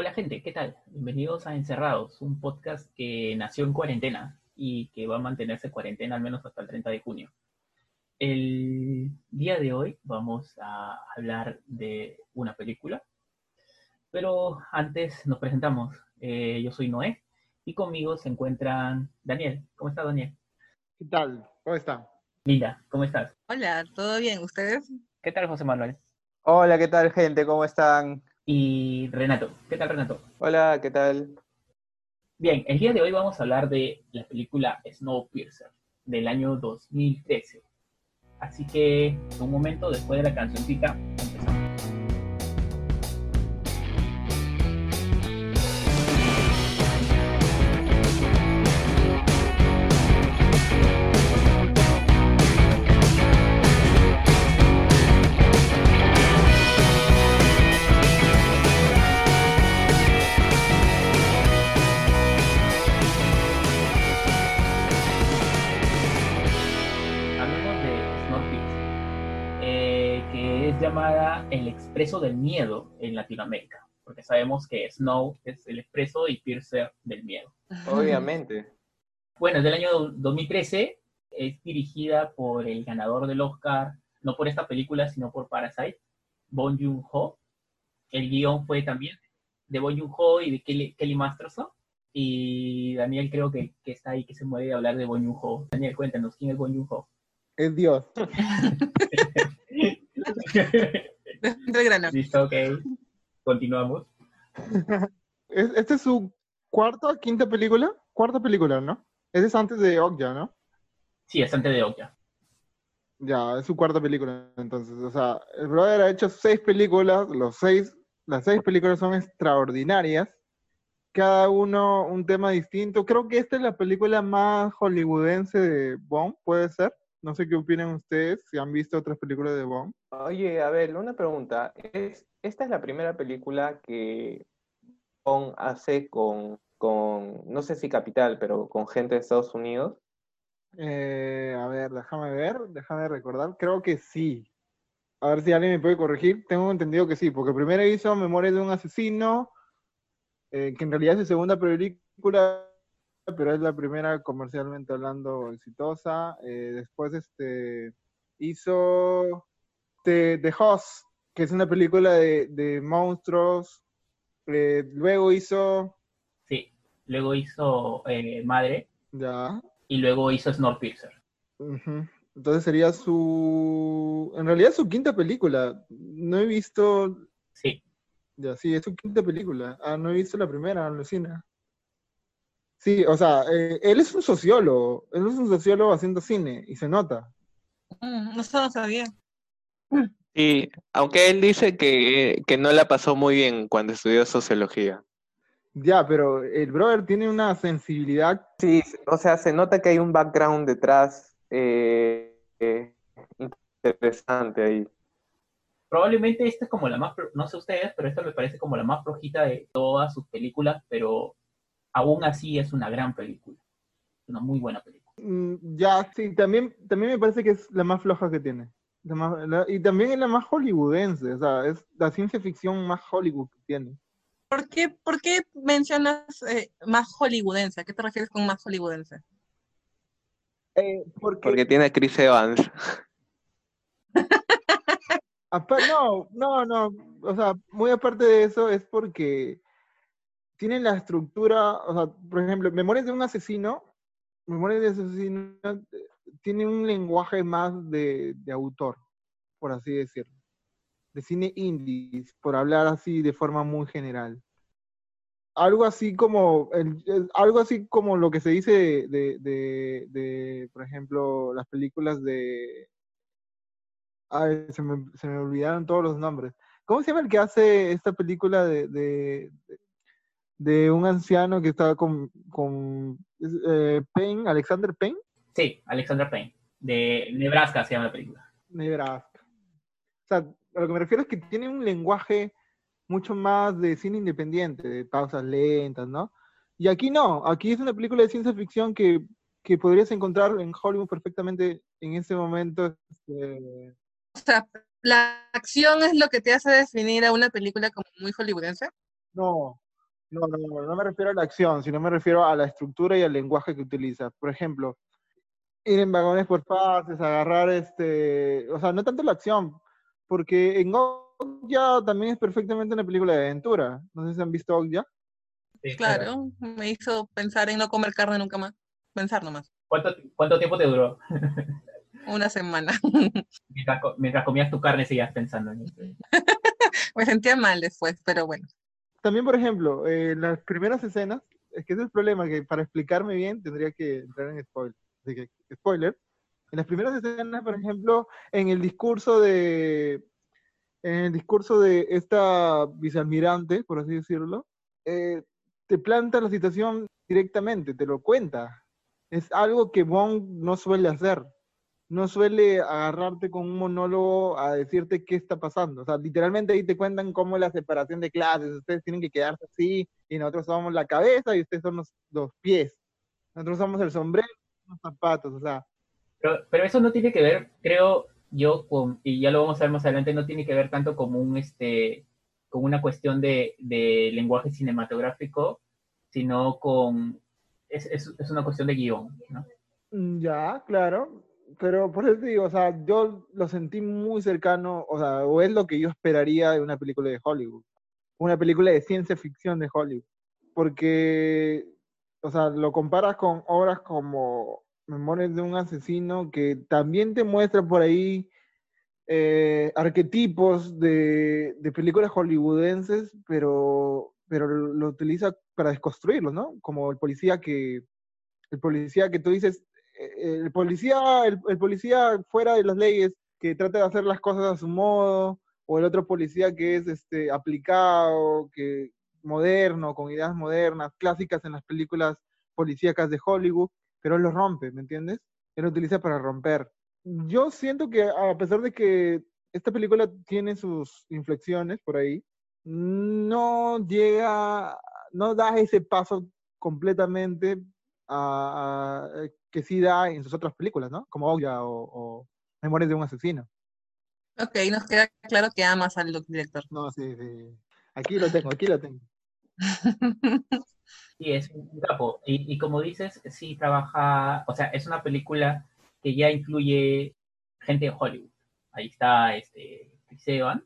Hola gente, ¿qué tal? Bienvenidos a Encerrados, un podcast que nació en cuarentena y que va a mantenerse cuarentena al menos hasta el 30 de junio. El día de hoy vamos a hablar de una película, pero antes nos presentamos. Eh, yo soy Noé y conmigo se encuentran Daniel. ¿Cómo está Daniel? ¿Qué tal? ¿Cómo está? Linda, ¿cómo estás? Hola, ¿todo bien? ¿Ustedes? ¿Qué tal José Manuel? Hola, ¿qué tal gente? ¿Cómo están? Y Renato, ¿qué tal Renato? Hola, ¿qué tal? Bien, el día de hoy vamos a hablar de la película Snowpiercer del año 2013. Así que, un momento después de la cancioncita, expreso del miedo en Latinoamérica, porque sabemos que Snow es el expreso y Piercer del miedo. Obviamente. Bueno, es del año 2013, es dirigida por el ganador del Oscar, no por esta película, sino por Parasite, Bong Joon-ho. El guion fue también de Bong Joon-ho y de Kelly, Kelly Masterson. Y Daniel creo que, que está ahí, que se muere de hablar de Bong Joon-ho. Daniel, cuéntanos, ¿quién es Bong Joon-ho? Es Dios. Del grano. Listo, ok. Continuamos. Es- ¿Esta es su cuarta, quinta película? Cuarta película, ¿no? Ese es antes de Okja, ¿no? Sí, es antes de Okja. Ya, es su cuarta película, entonces. O sea, el brother ha hecho seis películas, los seis, las seis películas son extraordinarias. Cada uno un tema distinto. Creo que esta es la película más hollywoodense de Bond, puede ser. No sé qué opinan ustedes, si han visto otras películas de Bond. Oye, a ver, una pregunta. ¿Es, ¿Esta es la primera película que Bond hace con, con, no sé si capital, pero con gente de Estados Unidos? Eh, a ver, déjame ver, déjame recordar. Creo que sí. A ver si alguien me puede corregir. Tengo entendido que sí, porque primero hizo Memoria de un asesino, eh, que en realidad es su segunda película, pero es la primera comercialmente hablando exitosa. Eh, después este, hizo The, The Host, que es una película de, de monstruos. Eh, luego hizo, Sí. Luego hizo eh, Madre ya, y luego hizo Snowpiercer. Ujú. Entonces sería su, en realidad su quinta película. No he visto, Sí. ya sí, es su quinta película. Ah, no he visto la primera, Alucina. Sí, o sea, eh, él es un sociólogo, él es un sociólogo haciendo cine y se nota. Mm, No sé, no sabía. Sí, aunque él dice que, que no la pasó muy bien cuando estudió sociología. Ya, pero el brother tiene una sensibilidad. Sí, o sea, se nota que hay un background detrás eh, eh, interesante ahí. Probablemente esta es como la más, no sé ustedes, pero esta me parece como la más flojita de todas sus películas, pero aún así es una gran película. Una muy buena película. Mm, Ya, sí, también, también me parece que es la más floja que tiene. La más- la- y también es la más hollywoodense, o sea, es la ciencia ficción más Hollywood que tiene. ¿Por qué, por qué mencionas eh, más hollywoodense? ¿A qué te refieres con más hollywoodense? Eh, porque, Porque tiene a Chris Evans. no, no, no, o sea, muy aparte de eso es porque tienen la estructura, o sea, por ejemplo, Memorias de un asesino, Memorias de asesino eh, tiene un lenguaje más de, de autor, por así decirlo, de cine indie, por hablar así de forma muy general. Algo así como, el- algo así como lo que se dice de, de- de- por ejemplo, las películas de Ay, se me, se me olvidaron todos los nombres. ¿Cómo se llama el que hace esta película de- de un anciano que está con, con eh, Payne, Alexander Payne? Sí, Alexandra Payne, de Nebraska se llama la película. Nebraska. O sea, a lo que me refiero es que tiene un lenguaje mucho más de cine independiente, de pausas lentas, ¿no? Y aquí no, aquí es una película de ciencia ficción que, que podrías encontrar en Hollywood perfectamente en ese momento. este, O sea, ¿la acción es lo que te hace definir a una película como muy hollywoodense? no, No, no, no, no me refiero a la acción, sino me refiero a la estructura y al lenguaje que utiliza. Por ejemplo, ir en vagones por partes, agarrar este, o sea, no tanto la acción, porque en Okja también es perfectamente una película de aventura. No sé si han visto Okja. Sí, Claro, me hizo pensar en no comer carne nunca más. Pensar nomás. ¿Cuánto, cuánto tiempo te duró? Una semana. Mientras, mientras comías tu carne seguías pensando en eso. Me sentía mal después, pero bueno. También, por ejemplo, eh, las primeras escenas, es que es el problema, que para explicarme bien tendría que entrar en spoiler. Spoiler. En las primeras escenas, por ejemplo, en el discurso de en el discurso de esta vicealmirante, por así decirlo, eh, te planta la situación directamente, te lo cuenta. Es algo que Bond no suele hacer. No suele agarrarte con un monólogo a decirte qué está pasando. O sea, literalmente ahí te cuentan cómo la separación de clases, ustedes tienen que quedarse así, y nosotros somos la cabeza y ustedes son los, los pies. Nosotros somos el sombrero, los zapatos, o sea, Pero, pero eso no tiene que ver, creo yo, con, y ya lo vamos a ver más adelante, no tiene que ver tanto como un este con una cuestión de, de lenguaje cinematográfico, sino con es, es, es una cuestión de guion, ¿no? Mm, Ya, claro, pero por eso te digo, o sea, yo lo sentí muy cercano, o sea, o es lo que yo esperaría de una película de Hollywood, una película de ciencia ficción de Hollywood, porque, o sea, lo comparas con obras como Memorias de un asesino, que también te muestra por ahí eh, arquetipos de, de películas hollywoodenses, pero, pero lo utiliza para desconstruirlos, ¿no? Como el policía que, el policía que tú dices, el policía, el, el policía fuera de las leyes que trata de hacer las cosas a su modo, o el otro policía que es este, aplicado, que moderno, con ideas modernas, clásicas en las películas policíacas de Hollywood, pero él lo rompe, ¿me entiendes? Él lo utiliza para romper. Yo siento que a pesar de que esta película tiene sus inflexiones por ahí, no llega, no da ese paso completamente a, a- que sí da en sus otras películas, ¿no? Como Oya o, o Memorias de un asesino. Ok, nos queda claro que amas al director. No, sí, sí. Aquí lo tengo, aquí lo tengo. Sí, es un capo. Y, y como dices, sí trabaja, o sea, es una película que ya incluye gente de Hollywood. Ahí está este Chris Evans,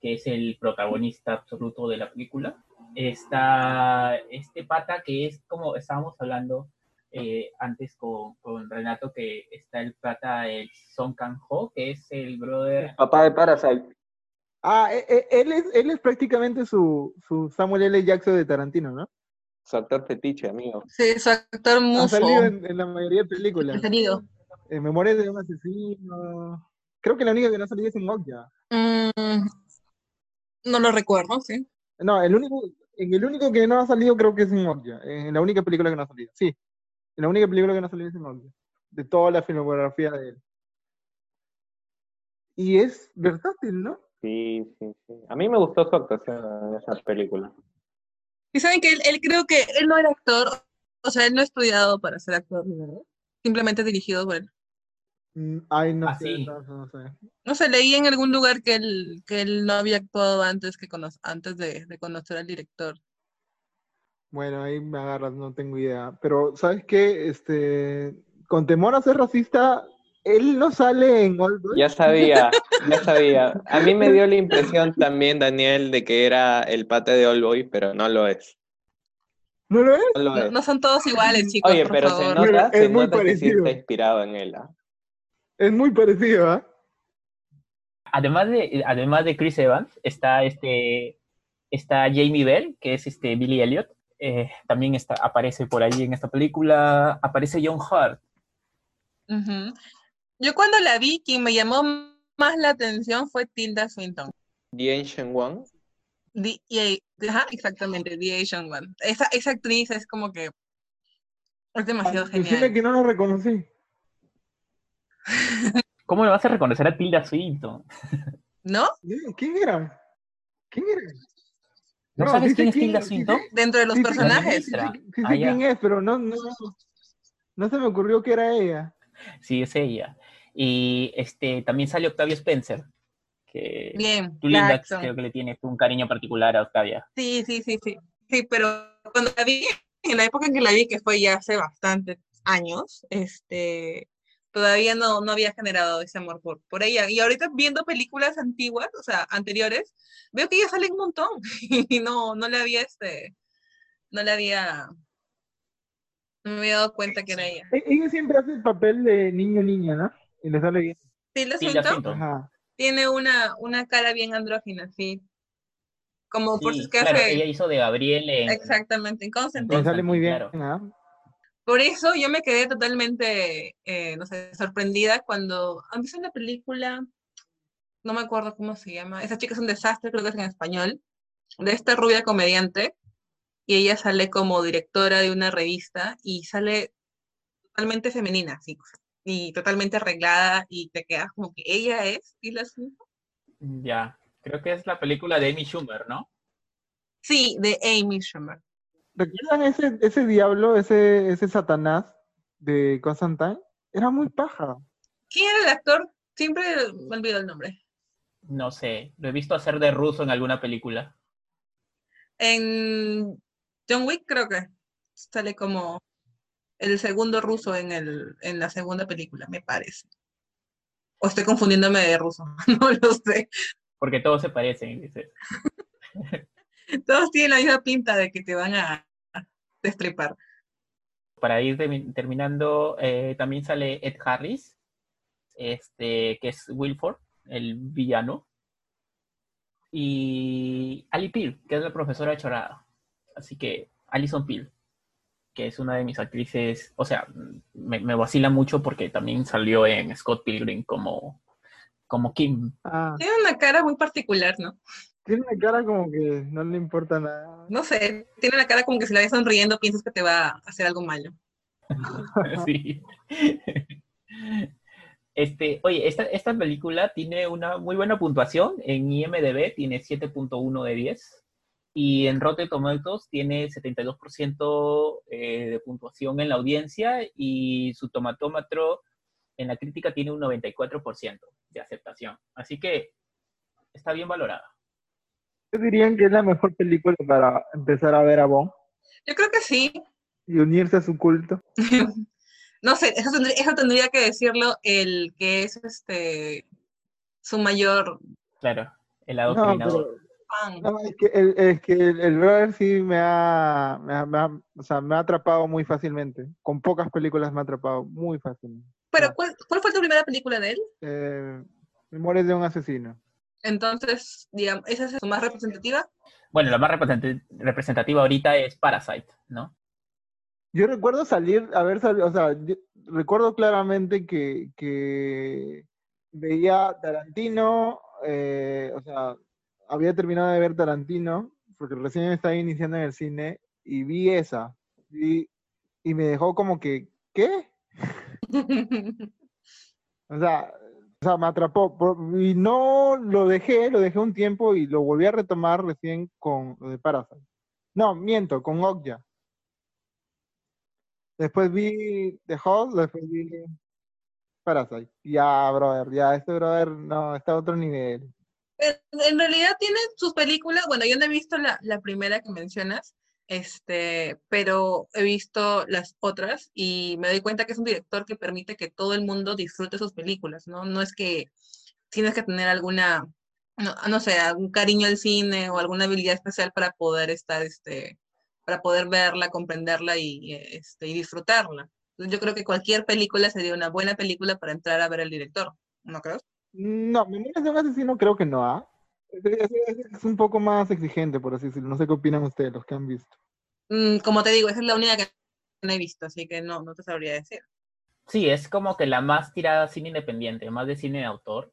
que es el protagonista absoluto de la película. Está este pata que es como estábamos hablando eh, antes con, con Renato, que está el pata, el Song Kang-ho, que es el brother Papá de Parasite. Ah, e- e- él es, él es prácticamente su, su Samuel L. Jackson de Tarantino, ¿no? Su actor fetiche, amigo. Sí, su actor Ha muso salido en, en la mayoría de películas. preferido. En Memorias de un asesino. Creo que la única que no ha salido es en Okja. Mm, no lo recuerdo, sí. No, el único, en el único que no ha salido creo que es en Okja. En la única película que no ha salido. Sí, la única película que no ha salido es en Okja. De toda la filmografía de él. Y es versátil, ¿no? Sí, sí, sí. A mí me gustó su actuación en esa película. Y saben que él, él creo que él no era actor, o sea, él no ha estudiado para ser actor, ¿verdad? Simplemente dirigido por él. Mm, Ay, no Ah, sé, sí. no, no sé. No sé, leí en algún lugar que él, que él no había actuado antes, que cono- antes de, de conocer al director. Bueno, ahí me agarras, no tengo idea. Pero, ¿sabes qué? Este, con temor a ser racista, él no sale en Old Boy. Ya sabía, ya sabía. A mí me dio la impresión también, Daniel, de que era el pate de All Boy, pero no lo es. ¿No lo es? No lo No, es. no son todos iguales, chicos, Oye, por pero se nota, Mira, es se muy nota que sí parecido. está inspirado en él. ¿ah? Es muy parecido, ¿ah? Además de, además de Chris Evans, está este está Jamie Bell, que es este Billy Elliot. Eh, también está, aparece por ahí en esta película. Aparece John. Ujú. Yo cuando la vi, quien me llamó más la atención fue Tilda Swinton. The Ancient One. The- ajá, exactamente, The Asian One. Esa, esa actriz es como que es demasiado genial. que no lo reconocí. ¿Cómo le vas a reconocer a Tilda Swinton? ¿No? ¿Quién era? ¿Quién era? ¿No, No, sabes quién es Tilda Swinton? Dentro de los personajes. Ah, quién es, pero no, no, no se me ocurrió que era ella. Sí, es ella. Y este también sale Octavio Spencer, que Bien, tú, Linda, Jackson. creo que le tienes un cariño particular a Octavia. Sí, sí, sí, sí. Sí, pero cuando la vi, en la época en que la vi, que fue ya hace bastantes años, este, todavía no, no había generado ese amor por, por ella. Y ahorita viendo películas antiguas, o sea, anteriores, veo que ella sale un montón y no, no le había, este, no le había, no me había dado cuenta que era ella. E- Ella siempre hace el papel de niño-niña, ¿no? Y le sale bien. Sí, lo siento. Ajá. Tiene una, una cara bien andrógina, sí. Como por que claro, hace- ella hizo de Gabriel en... Exactamente, en Constantine. Le sale muy bien, Claro. Por eso yo me quedé totalmente, eh, no sé, sorprendida cuando han visto una película, no me acuerdo cómo se llama, esa chica es un desastre, creo que es en español, de esta rubia comediante, y ella sale como directora de una revista y sale totalmente femenina, sí, y totalmente arreglada, y te quedas como que ella es, y la Ya, creo que es la película de Amy Schumer, ¿no? Sí, de Amy Schumer. ¿Recuerdan ese, ese diablo, ese, ese Satanás de Constantine? Era muy paja. ¿Quién era el actor? Siempre me olvido el nombre. No sé, lo he visto hacer de ruso en alguna película. En John Wick creo que sale como el segundo ruso en, el, en la segunda película, me parece. O estoy confundiéndome de ruso, no lo sé. Porque todos se parecen, dice. Todos tienen la misma pinta de que te van a destripar. Para ir termi- terminando, eh, también sale Ed Harris, este, que es Wilford, el villano. Y Ali Peel, que es la profesora chorada. Así que Alison Peel, que es una de mis actrices, o sea, me, me vacila mucho porque también salió en Scott Pilgrim como, como Kim. Ah, Tiene una cara muy particular, ¿no? Tiene una cara como que no le importa nada. No sé, tiene la cara como que si la ves sonriendo piensas que te va a hacer algo malo. Sí. Este, oye, esta, esta película tiene una muy buena puntuación. En IMDb tiene 7.1 de 10. Y en Rotten Tomatoes tiene 72% eh, de puntuación en la audiencia. Y su tomatómetro en la crítica tiene un 94% de aceptación. Así que está bien valorada. ¿Ustedes dirían que es la mejor película para empezar a ver a Bond Yo creo que sí. y unirse a su culto? No sé, eso tendría, eso tendría que decirlo el que es este su mayor Claro, el No, adoctrinador. pero fan. no, es que, el, es que el, el brother sí me ha, me, ha, me ha- o sea, me ha atrapado muy fácilmente. Con pocas películas me ha atrapado muy fácilmente. Pero, ¿cuál, cuál fue tu primera película de él? Eh, Memorias de un asesino. Entonces, digamos, ¿esa es su más representativa? Bueno, la más represent- representativa ahorita es Parasite, ¿no? Yo recuerdo salir, haber salido, o sea, yo recuerdo claramente que, que veía Tarantino, eh, o sea, había terminado de ver Tarantino, porque recién estaba iniciando en el cine, y vi esa, y, y me dejó como que, ¿qué? O sea, o sea, me atrapó, y no lo dejé, lo dejé un tiempo y lo volví a retomar recién con lo de Parasite. No, miento, con Okja. Después vi The Host, después vi Parasite. Ya, brother, ya, este brother no, está a otro nivel. En, realidad tiene sus películas, bueno, yo no he visto la, la primera que mencionas, este, pero he visto las otras y me doy cuenta que es un director que permite que todo el mundo disfrute sus películas, ¿no? No es que tienes que tener alguna, no, no sé, algún cariño al cine o alguna habilidad especial para poder estar, este, para poder verla, comprenderla y, este, y disfrutarla. Yo creo que cualquier película sería una buena película para entrar a ver al director, ¿no crees? No, Memorias de un asesino creo que no, ¿ah? Es un poco más exigente, por así decirlo. No sé qué opinan ustedes, los que han visto. Mm, como te digo, esa es la única que no he visto, así que no, no te sabría decir. Sí, es como que la más tirada a cine independiente, más de cine de autor.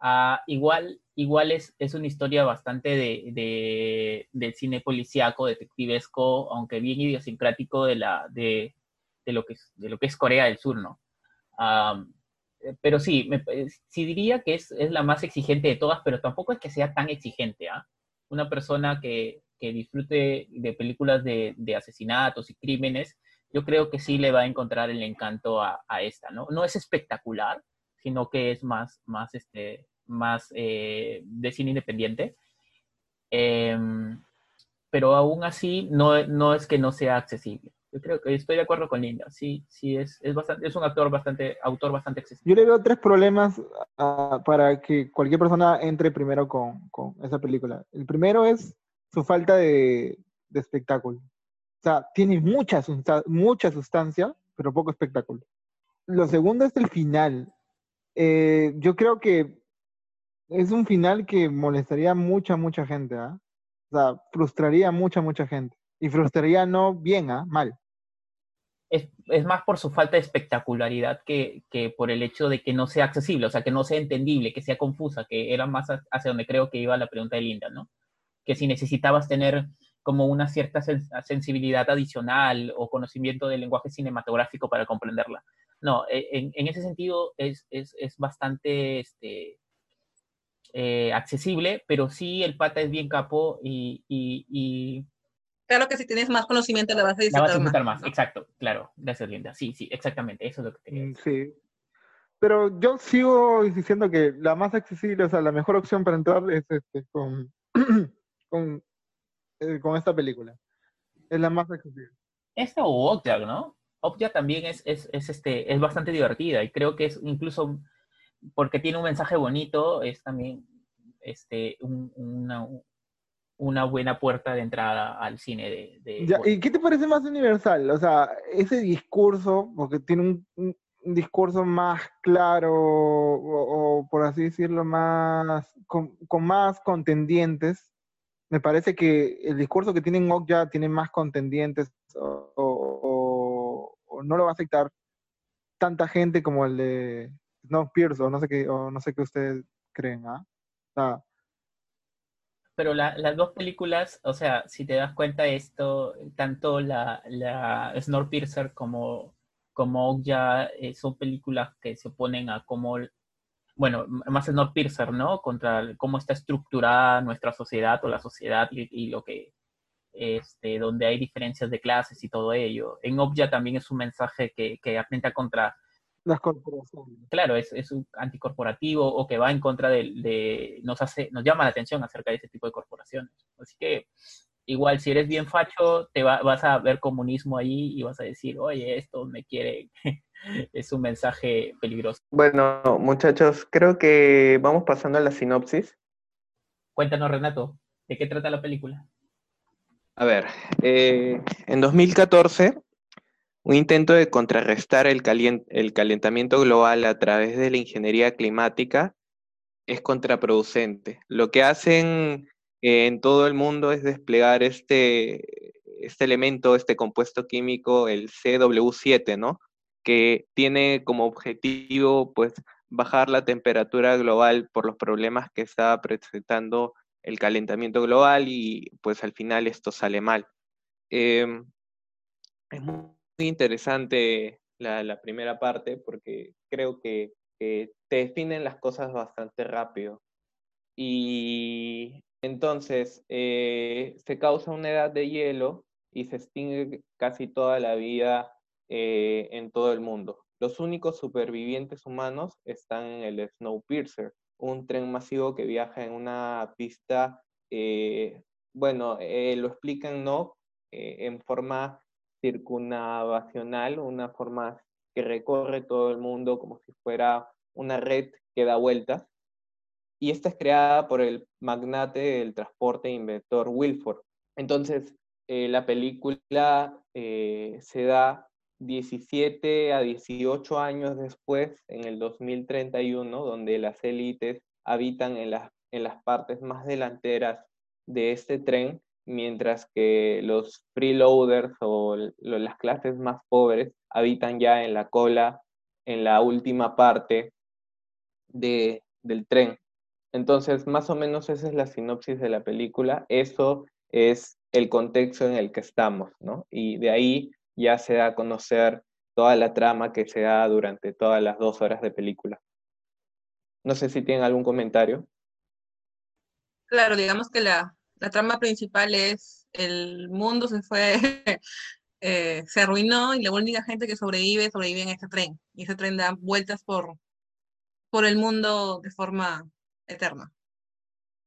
Ah, igual igual es, es una historia bastante de, de, del cine policíaco, detectivesco, aunque bien idiosincrático de, la, de, de, lo, que es, de lo que es Corea del Sur, ¿no? Eh, pero sí, eh, sí diría que es, es la más exigente de todas, pero tampoco es que sea tan exigente, ¿ah? Una persona que, que disfrute de películas de, asesinatos y crímenes, yo creo que sí le va a encontrar el encanto a, a esta, ¿no? No es espectacular, sino que es más, más, este, más eh, de cine independiente. Em, pero aún así no, no es que no sea accesible. Yo creo que estoy de acuerdo con Linda. Sí, sí, es, es, bastante, es un actor bastante, autor bastante accesible. Yo le veo tres problemas uh, para que cualquier persona entre primero con, con, esa película. El primero es su falta de, espectáculo. O sea, tiene mucha, mucha sustancia, pero poco espectáculo. Lo segundo es el final. Eh, yo creo que es un final que molestaría a mucha, mucha gente. ¿eh? O sea, frustraría a mucha, mucha gente. Y frustraría no bien, ¿eh? mal es, es, más por su falta de espectacularidad que, que, por el hecho de que no sea accesible, o sea, que no sea entendible, que sea confusa, que era más hacia donde creo que iba la pregunta de Linda, ¿no? Que si necesitabas tener como una cierta sensibilidad adicional o conocimiento del lenguaje cinematográfico para comprenderla. No, e, en, ese sentido es, es, es bastante este, eh, accesible, pero sí el pata es bien capo y claro que si tienes más conocimiento la vas a disfrutar, la vas a disfrutar más. más. Exacto, claro, gracias Linda. Sí, sí, exactamente, eso es lo que quería decir. Sí. Pero yo sigo diciendo que la más accesible, o sea, la mejor opción para entrar es este, con, con, eh, con esta película. Es la más accesible. Esta o Okja, ¿no? Okja también es, es, es, este, es bastante divertida y creo que es incluso porque tiene un mensaje bonito, es también este, un, una, una buena puerta de entrada al cine de... de ya, ¿Y qué te parece más universal? O sea, ese discurso, porque tiene un, un, un discurso más claro o, o, por así decirlo, más con, con, más contendientes. Me parece que el discurso que tiene ya tiene más contendientes o, o, no lo va a aceptar tanta gente como el de Snowpiercer o no sé qué, o no sé qué ustedes creen, ¿ah? O sea, pero la, las dos películas, o sea, si te das cuenta esto, tanto la, la Snowpiercer como, como eh, son películas que se oponen a cómo, bueno, más Snowpiercer, ¿no? Contra cómo está estructurada nuestra sociedad o la sociedad y, y, lo que, este, donde hay diferencias de clases y todo ello. En Okja también es un mensaje que, que atenta contra las corporaciones. Claro, es, es un anticorporativo o que va en contra de, de, nos hace, nos llama la atención acerca de ese tipo de corporaciones. Así que igual si eres bien facho, te va, vas a ver comunismo ahí y vas a decir, oye, esto me quiere, es un mensaje peligroso. Bueno, muchachos, creo que vamos pasando a la sinopsis. Cuéntanos, Renato, ¿de qué trata la película? A ver, eh, en 2014 un intento de contrarrestar el, calentamiento global a través de la ingeniería climática es contraproducente. Lo que hacen en todo el mundo es desplegar este, este elemento, este compuesto químico, el CW7, ¿no? que tiene como objetivo pues, bajar la temperatura global por los problemas que está presentando el calentamiento global y pues al final esto sale mal. Eh, es muy interesante la, la, primera parte porque creo que, que, te definen las cosas bastante rápido. Y entonces eh, se causa una edad de hielo y se extingue casi toda la vida eh, en todo el mundo. Los únicos supervivientes humanos están en el Snowpiercer, un tren masivo que viaja en una pista, eh, bueno, eh, lo explican, ¿no? Eh, en forma circunavacional, una forma que recorre todo el mundo como si fuera una red que da vueltas. Y esta es creada por el magnate del transporte inventor Wilford. Entonces, eh, la película eh, se da 17 a 18 años después, en el 2031, donde las élites habitan en las, en las partes más delanteras de este tren mientras que los freeloaders o las clases más pobres habitan ya en la cola, en la última parte de, del tren. Entonces, más o menos esa es la sinopsis de la película. Eso es el contexto en el que estamos, ¿no? Y de ahí ya se da a conocer toda la trama que se da durante todas las dos horas de película. No sé si tienen algún comentario. Claro, digamos que la, la trama principal es el mundo se fue, eh, se arruinó y la única gente que sobrevive, sobrevive en este tren. Y ese tren da vueltas por, por el mundo de forma eterna.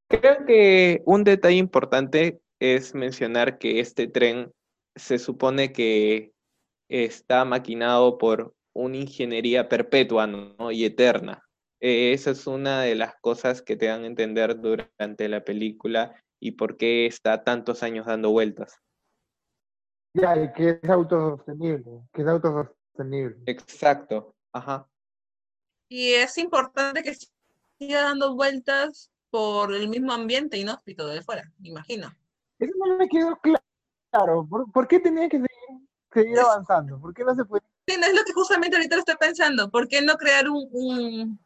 Creo que un detalle importante es mencionar que este tren se supone que está maquinado por una ingeniería perpetua y eterna. Eh, esa es una de las cosas que te dan a entender durante la película y por qué está tantos años dando vueltas. Ya, y que es autosostenible, que es autosostenible. Exacto, ajá. Y es importante que siga dando vueltas por el mismo ambiente inhóspito de fuera, me imagino. Eso no me quedó claro. ¿Por, por qué tenía que seguir, avanzando? ¿Por qué no se puede? Sí, no es lo que justamente ahorita lo estoy pensando. ¿Por qué no crear un, un-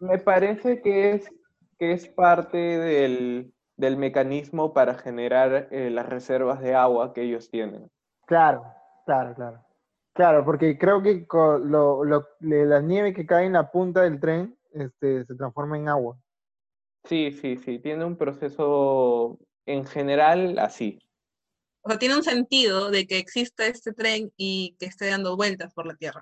Me parece que es, que es parte del, del mecanismo para generar eh, las reservas de agua que ellos tienen. Claro, claro, claro. Claro, porque creo que lo, lo- la nieve que cae en la punta del tren este, se transforma en agua. Sí, sí, sí, tiene un proceso en general así. o sea, tiene un sentido de que exista este tren y que esté dando vueltas por la Tierra?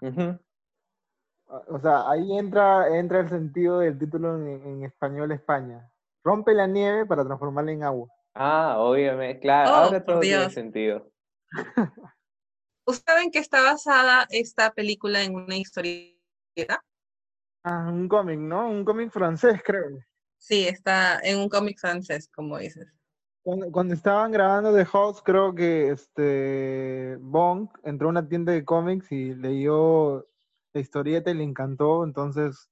O sea, ahí entra, entra el sentido del título en, en español España. Rompe la nieve para transformarla en agua. Ah, obviamente, claro, Oh, ahora todo tiene sentido. ¿Ustedes saben que está basada esta película en una historieta? Ah, un cómic, ¿no? Un cómic francés, creo. Sí, está en un cómic francés, como dices. Cuando, cuando estaban grabando The House, creo que este Bong entró a una tienda de cómics y leyó la historieta y le encantó, entonces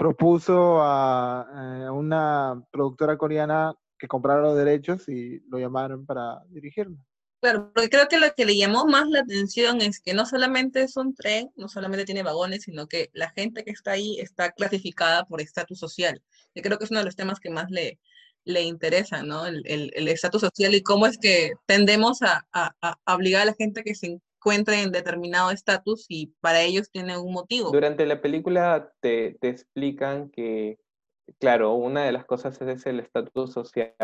propuso a, eh, a una productora coreana que comprara los derechos y lo llamaron para dirigirlo. Claro, porque creo que lo que le llamó más la atención es que no solamente es un tren, no solamente tiene vagones, sino que la gente que está ahí está clasificada por estatus social. Yo creo que es uno de los temas que más le, le interesa, ¿no? El el- el estatus social y cómo es que tendemos a, a- a obligar a la gente que se encuentre en determinado estatus y para ellos tiene un motivo. Durante la película te, te explican que, claro, una de las cosas es el estatus social,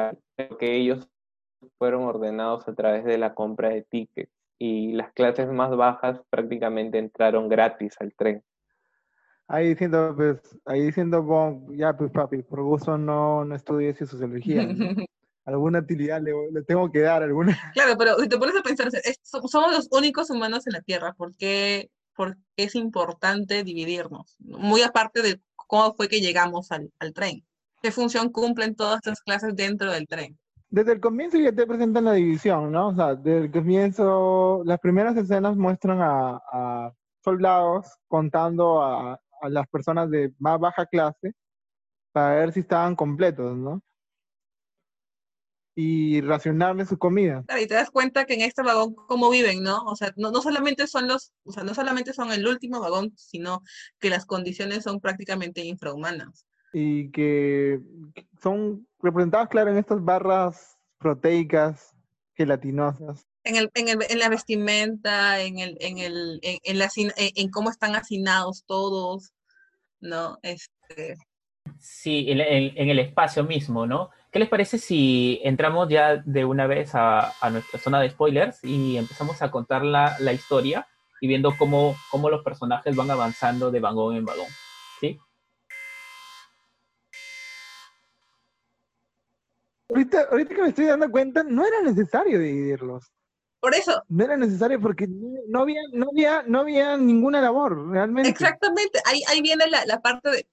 que ellos fueron ordenados a través de la compra de tickets y las clases más bajas prácticamente entraron gratis al tren. Ahí diciendo, pues, ahí diciendo ya pues papi, por gusto no, no estudies sociología. ¿no? Alguna utilidad le, le tengo que dar, alguna. Claro, pero si te pones a pensar, es- so- somos los únicos humanos en la Tierra, ¿por qué, por qué es importante dividirnos? Muy aparte de cómo fue que llegamos al, al tren. ¿Qué función cumplen todas estas clases dentro del tren? Desde el comienzo ya te presentan la división, ¿no? O sea, desde el comienzo, las primeras escenas muestran a, a soldados contando a, a las personas de más baja clase para ver si estaban completos, ¿no? Y racionarles su comida. Y te das cuenta que en este vagón cómo viven, ¿no? O sea, no, no solamente son los, o sea, no solamente son el último vagón, sino que las condiciones son prácticamente infrahumanas. Y que son representadas, claro, en estas barras proteicas gelatinosas. En, el, en, el, en la vestimenta, en, el, en, el, en, en, la, en, en cómo están hacinados todos, ¿no? Este, Sí, en, en- en el espacio mismo, ¿no? ¿Qué les parece si entramos ya de una vez a, a nuestra zona de spoilers y empezamos a contar la, la historia y viendo cómo, cómo los personajes van avanzando de vagón en vagón? ¿Sí? Ahorita, ahorita que me estoy dando cuenta, no era necesario dividirlos. por eso, No era necesario porque no, no había, no, había, no había ninguna labor, realmente. exactamente, ahí, ahí viene la, la parte de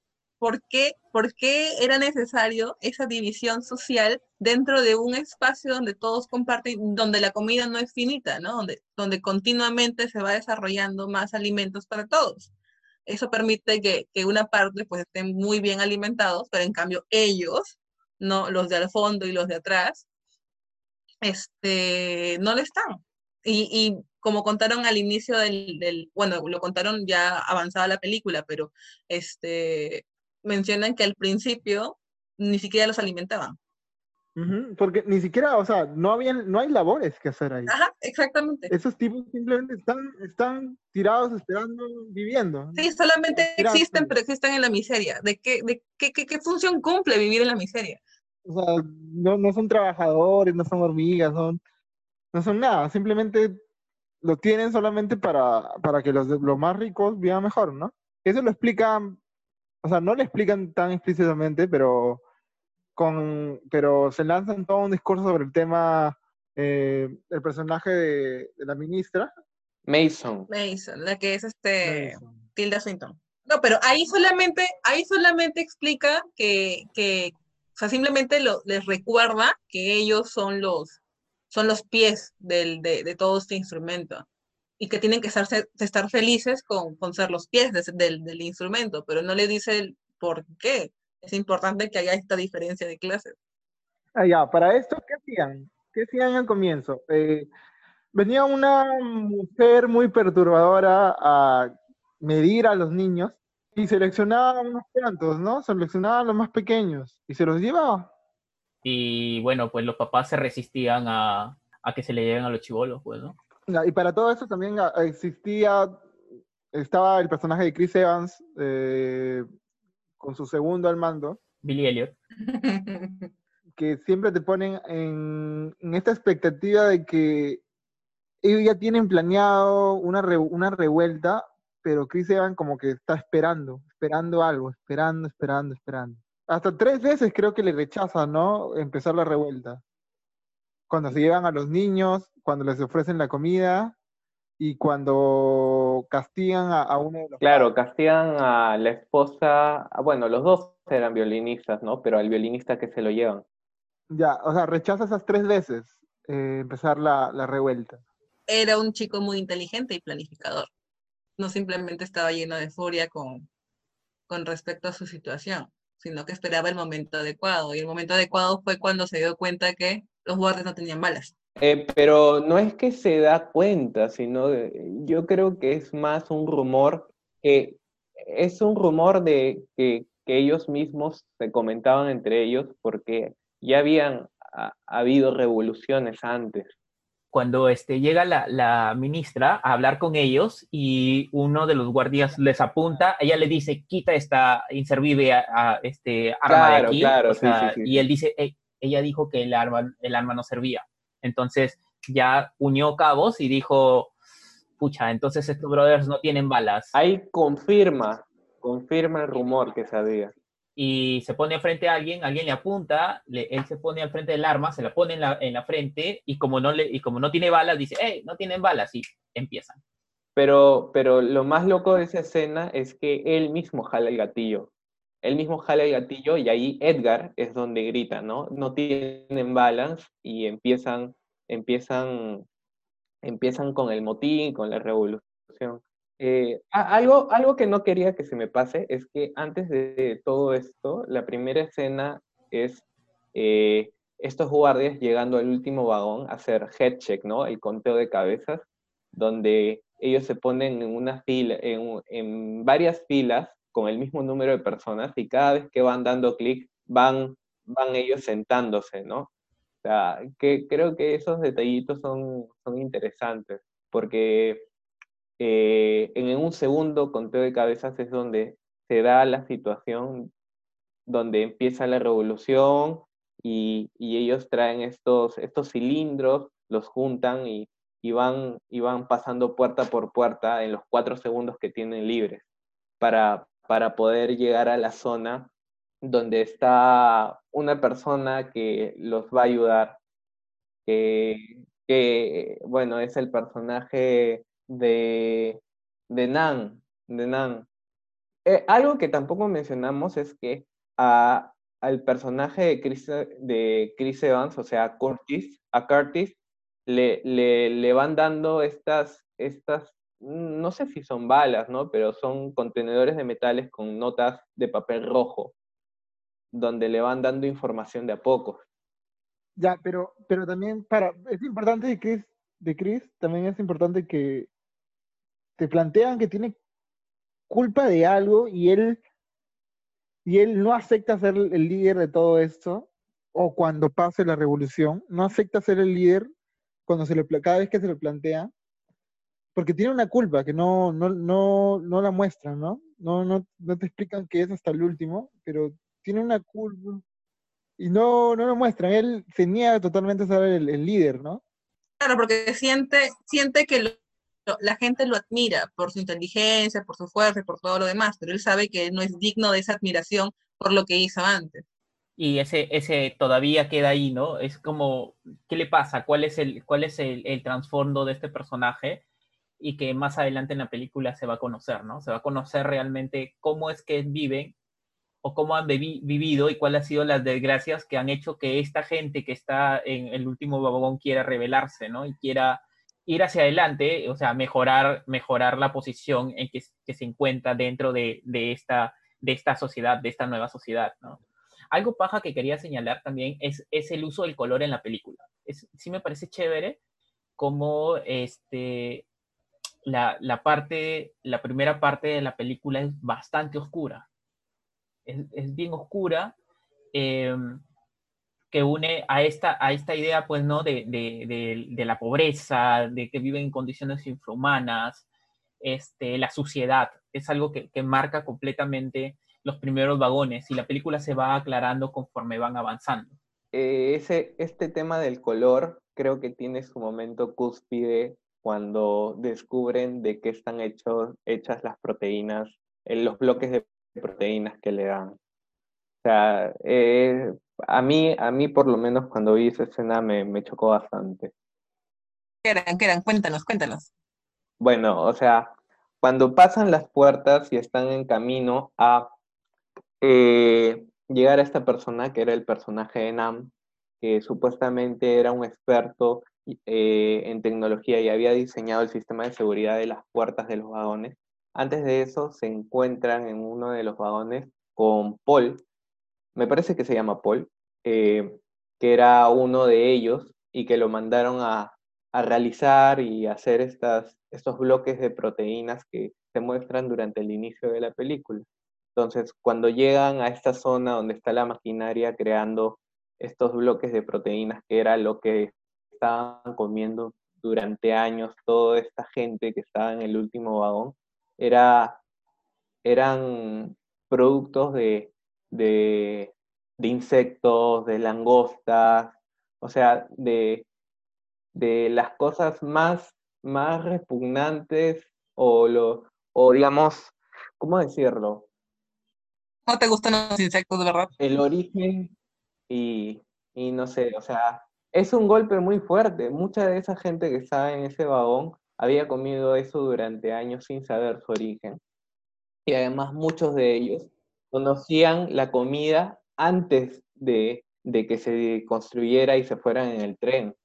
por qué, por qué era necesario esa división social dentro de un espacio donde todos comparten, donde la comida no es finita, ¿no? Donde, donde continuamente se va desarrollando más alimentos para todos. Eso permite que, que una parte pues estén muy bien alimentados, pero en cambio ellos, no los de al fondo y los de atrás, este, no lo están. Y, y como contaron al inicio del, del, bueno, lo contaron ya avanzada la película, pero este, mencionan que al principio ni siquiera los alimentaban. Porque ni siquiera, o sea, no, habían, no hay labores que hacer ahí. Ajá, exactamente. Esos tipos simplemente están, están tirados esperando, viviendo. Sí, solamente existen, pero existen en la miseria. ¿De qué, de qué, qué, qué función cumple vivir en la miseria? O sea, no, no son trabajadores, no son hormigas, son, no son nada. Simplemente lo tienen solamente para, para que los, los más ricos vivan mejor, ¿no? Eso lo explican, o sea, no lo explican tan explícitamente, pero, con, pero se lanzan todo un discurso sobre el tema eh, el personaje de, de la ministra. Mason. Mason, la que es este Mason. Tilda Swinton. No, pero ahí solamente, ahí solamente explica que, que o sea, simplemente lo, les recuerda que ellos son los, son los pies del, de, de todo este instrumento y que tienen que estar, estar felices con, con ser los pies de- del, del instrumento, pero no le dice el por qué. Es importante que haya esta diferencia de clases. Ah, ya, para esto, ¿qué hacían? ¿Qué hacían al comienzo? Eh, venía una mujer muy perturbadora a medir a los niños y seleccionaba unos cuantos, ¿no? Seleccionaba a los más pequeños y se los llevaba. Y bueno, pues los papás se resistían a, a que se le lleven a los chivolos, pues, ¿no? Y para todo eso también ah, existía, estaba el personaje de Chris Evans eh, con su segundo al mando, Billy Elliot. que siempre te ponen en, en esta expectativa de que ellos ya tienen planeado una, re- una revuelta, pero Chris Evans como que está esperando, esperando algo, esperando, esperando, esperando. Hasta tres veces creo que le rechaza, ¿no? Empezar la revuelta. Cuando se llevan a los niños, cuando les ofrecen la comida y cuando castigan a, a uno de los Claro, castigan a la esposa, bueno, los dos eran violinistas, ¿no? Pero al violinista que se lo llevan. Ya, o sea, rechaza esas tres veces eh, empezar la, la revuelta. Era un chico muy inteligente y planificador. No simplemente estaba lleno de furia con, con respecto a su situación, sino que esperaba el momento adecuado. Y el momento adecuado fue cuando se dio cuenta que los guardias no tenían balas. Eh, pero no es que se da cuenta, sino de- yo creo que es más un rumor, que es un rumor de que, que ellos mismos se comentaban entre ellos porque ya habían ha- habido revoluciones antes. Cuando este, llega la, la ministra a hablar con ellos y uno de los guardias les apunta, ella le dice, quita esta inservible a, a- este, arma de aquí. claro, o sí, sea, sí, sí, y él dice, "Ey, ella dijo que el arma, el arma no servía. Entonces ya unió cabos y dijo, pucha, entonces estos brothers no tienen balas. Ahí confirma, confirma el rumor que se había. y se pone frente a alguien, alguien le apunta, le- él se pone al frente del arma, se la pone en la, en la frente y como no le y como no tiene balas dice, hey, no tienen balas y empiezan. Pero, pero lo más loco de esa escena es que él mismo jala el gatillo. Él mismo jala el gatillo y ahí Edgar es donde grita, ¿no? No tienen balas y empiezan, empiezan, empiezan con el motín, con la revolución. Eh, algo, algo que no quería que se me pase es que antes de todo esto, la primera escena es eh, estos guardias llegando al último vagón a hacer head check, ¿no? El conteo de cabezas, donde ellos se ponen en una fila, en, en varias filas con el mismo número de personas y cada vez que van dando clic van, van ellos sentándose, ¿no? O sea, que creo que esos detallitos son, son interesantes, porque eh, en un segundo conteo de cabezas es donde se da la situación donde empieza la revolución y, y ellos traen estos, estos cilindros, los juntan y, y, van, y van pasando puerta por puerta en los cuatro segundos que tienen libres para, para poder llegar a la zona donde está una persona que los va a ayudar, que, bueno, es el personaje de, de Nan, de Nan. Eh, algo que tampoco mencionamos es que al personaje de Chris, de Chris Evans, o sea, a Curtis, a Curtis, le, le, le van dando estas, estas, no sé si son balas, ¿no? Pero son contenedores de metales con notas de papel rojo, donde le van dando información de a poco. Ya, pero, pero también para, es importante de Chris, de Chris, también es importante que te plantean que tiene culpa de algo y él, y él no acepta ser el líder de todo esto, o cuando pase la revolución, no acepta ser el líder cuando se le, cada vez que se le plantea, porque tiene una culpa que no, no, no, no la muestran, ¿no? No, no, no te explican qué es hasta el último, pero tiene una culpa y no, no lo muestran. Él se niega totalmente a ser el, el líder, ¿no? Claro, porque siente, siente que lo- lo- la gente lo admira por su inteligencia, por su fuerza y por todo lo demás, pero él sabe que no es digno de esa admiración por lo que hizo antes. y ese, ese todavía queda ahí, ¿no? Es como, ¿qué le pasa? ¿Cuál es el, cuál es el, el trasfondo de este personaje? Y que más adelante en la película se va a conocer, ¿no? Se va a conocer realmente cómo es que viven o cómo han vivido y cuáles han sido las desgracias que han hecho que esta gente que está en el último vagón quiera rebelarse, ¿no? Y quiera ir hacia adelante, o sea, mejorar, mejorar la posición en que, que se encuentra dentro de, de, esta, de esta sociedad, de esta nueva sociedad, ¿no? Algo paja que quería señalar también es, es el uso del color en la película. Es, sí me parece chévere como este, la, la, parte, la primera parte de la película es bastante oscura. Es, es bien oscura, eh, que une a esta, a esta idea, pues, ¿no? De, de, de, la pobreza, de que viven en condiciones infrahumanas, este, la suciedad. Es algo que, que marca completamente los primeros vagones y la película se va aclarando conforme van avanzando. Eh, ese, este tema del color creo que tiene su momento cúspide cuando descubren de qué están hechos, hechas las proteínas, en los bloques de proteínas que le dan. O sea, eh, a, mí, a mí por lo menos cuando vi esa escena me, me chocó bastante. ¿Qué eran? ¿Qué eran? Cuéntanos, cuéntanos. Bueno, o sea, cuando pasan las puertas y están en camino a eh, llegar a esta persona que era el personaje de Nam, que supuestamente era un experto eh, en tecnología y había diseñado el sistema de seguridad de las puertas de los vagones. Antes de eso se encuentran en uno de los vagones con Paul, me parece que se llama Paul, eh, que era uno de ellos y que lo mandaron a, a realizar y hacer estas, estos bloques de proteínas que se muestran durante el inicio de la película. Entonces, cuando llegan a esta zona donde está la maquinaria creando estos bloques de proteínas, que era lo que estaban comiendo durante años toda esta gente que estaba en el último vagón, era, eran productos de, de, de insectos, de langostas, o sea, de, de las cosas más, más repugnantes o, lo, o digamos, ¿cómo decirlo? ¿No te gustan los insectos, de verdad? El origen y, y no sé, o sea, es un golpe muy fuerte. Mucha de esa gente que estaba en ese vagón había comido eso durante años sin saber su origen. Y además muchos de ellos conocían la comida antes de, de que se construyera y se fueran en el tren.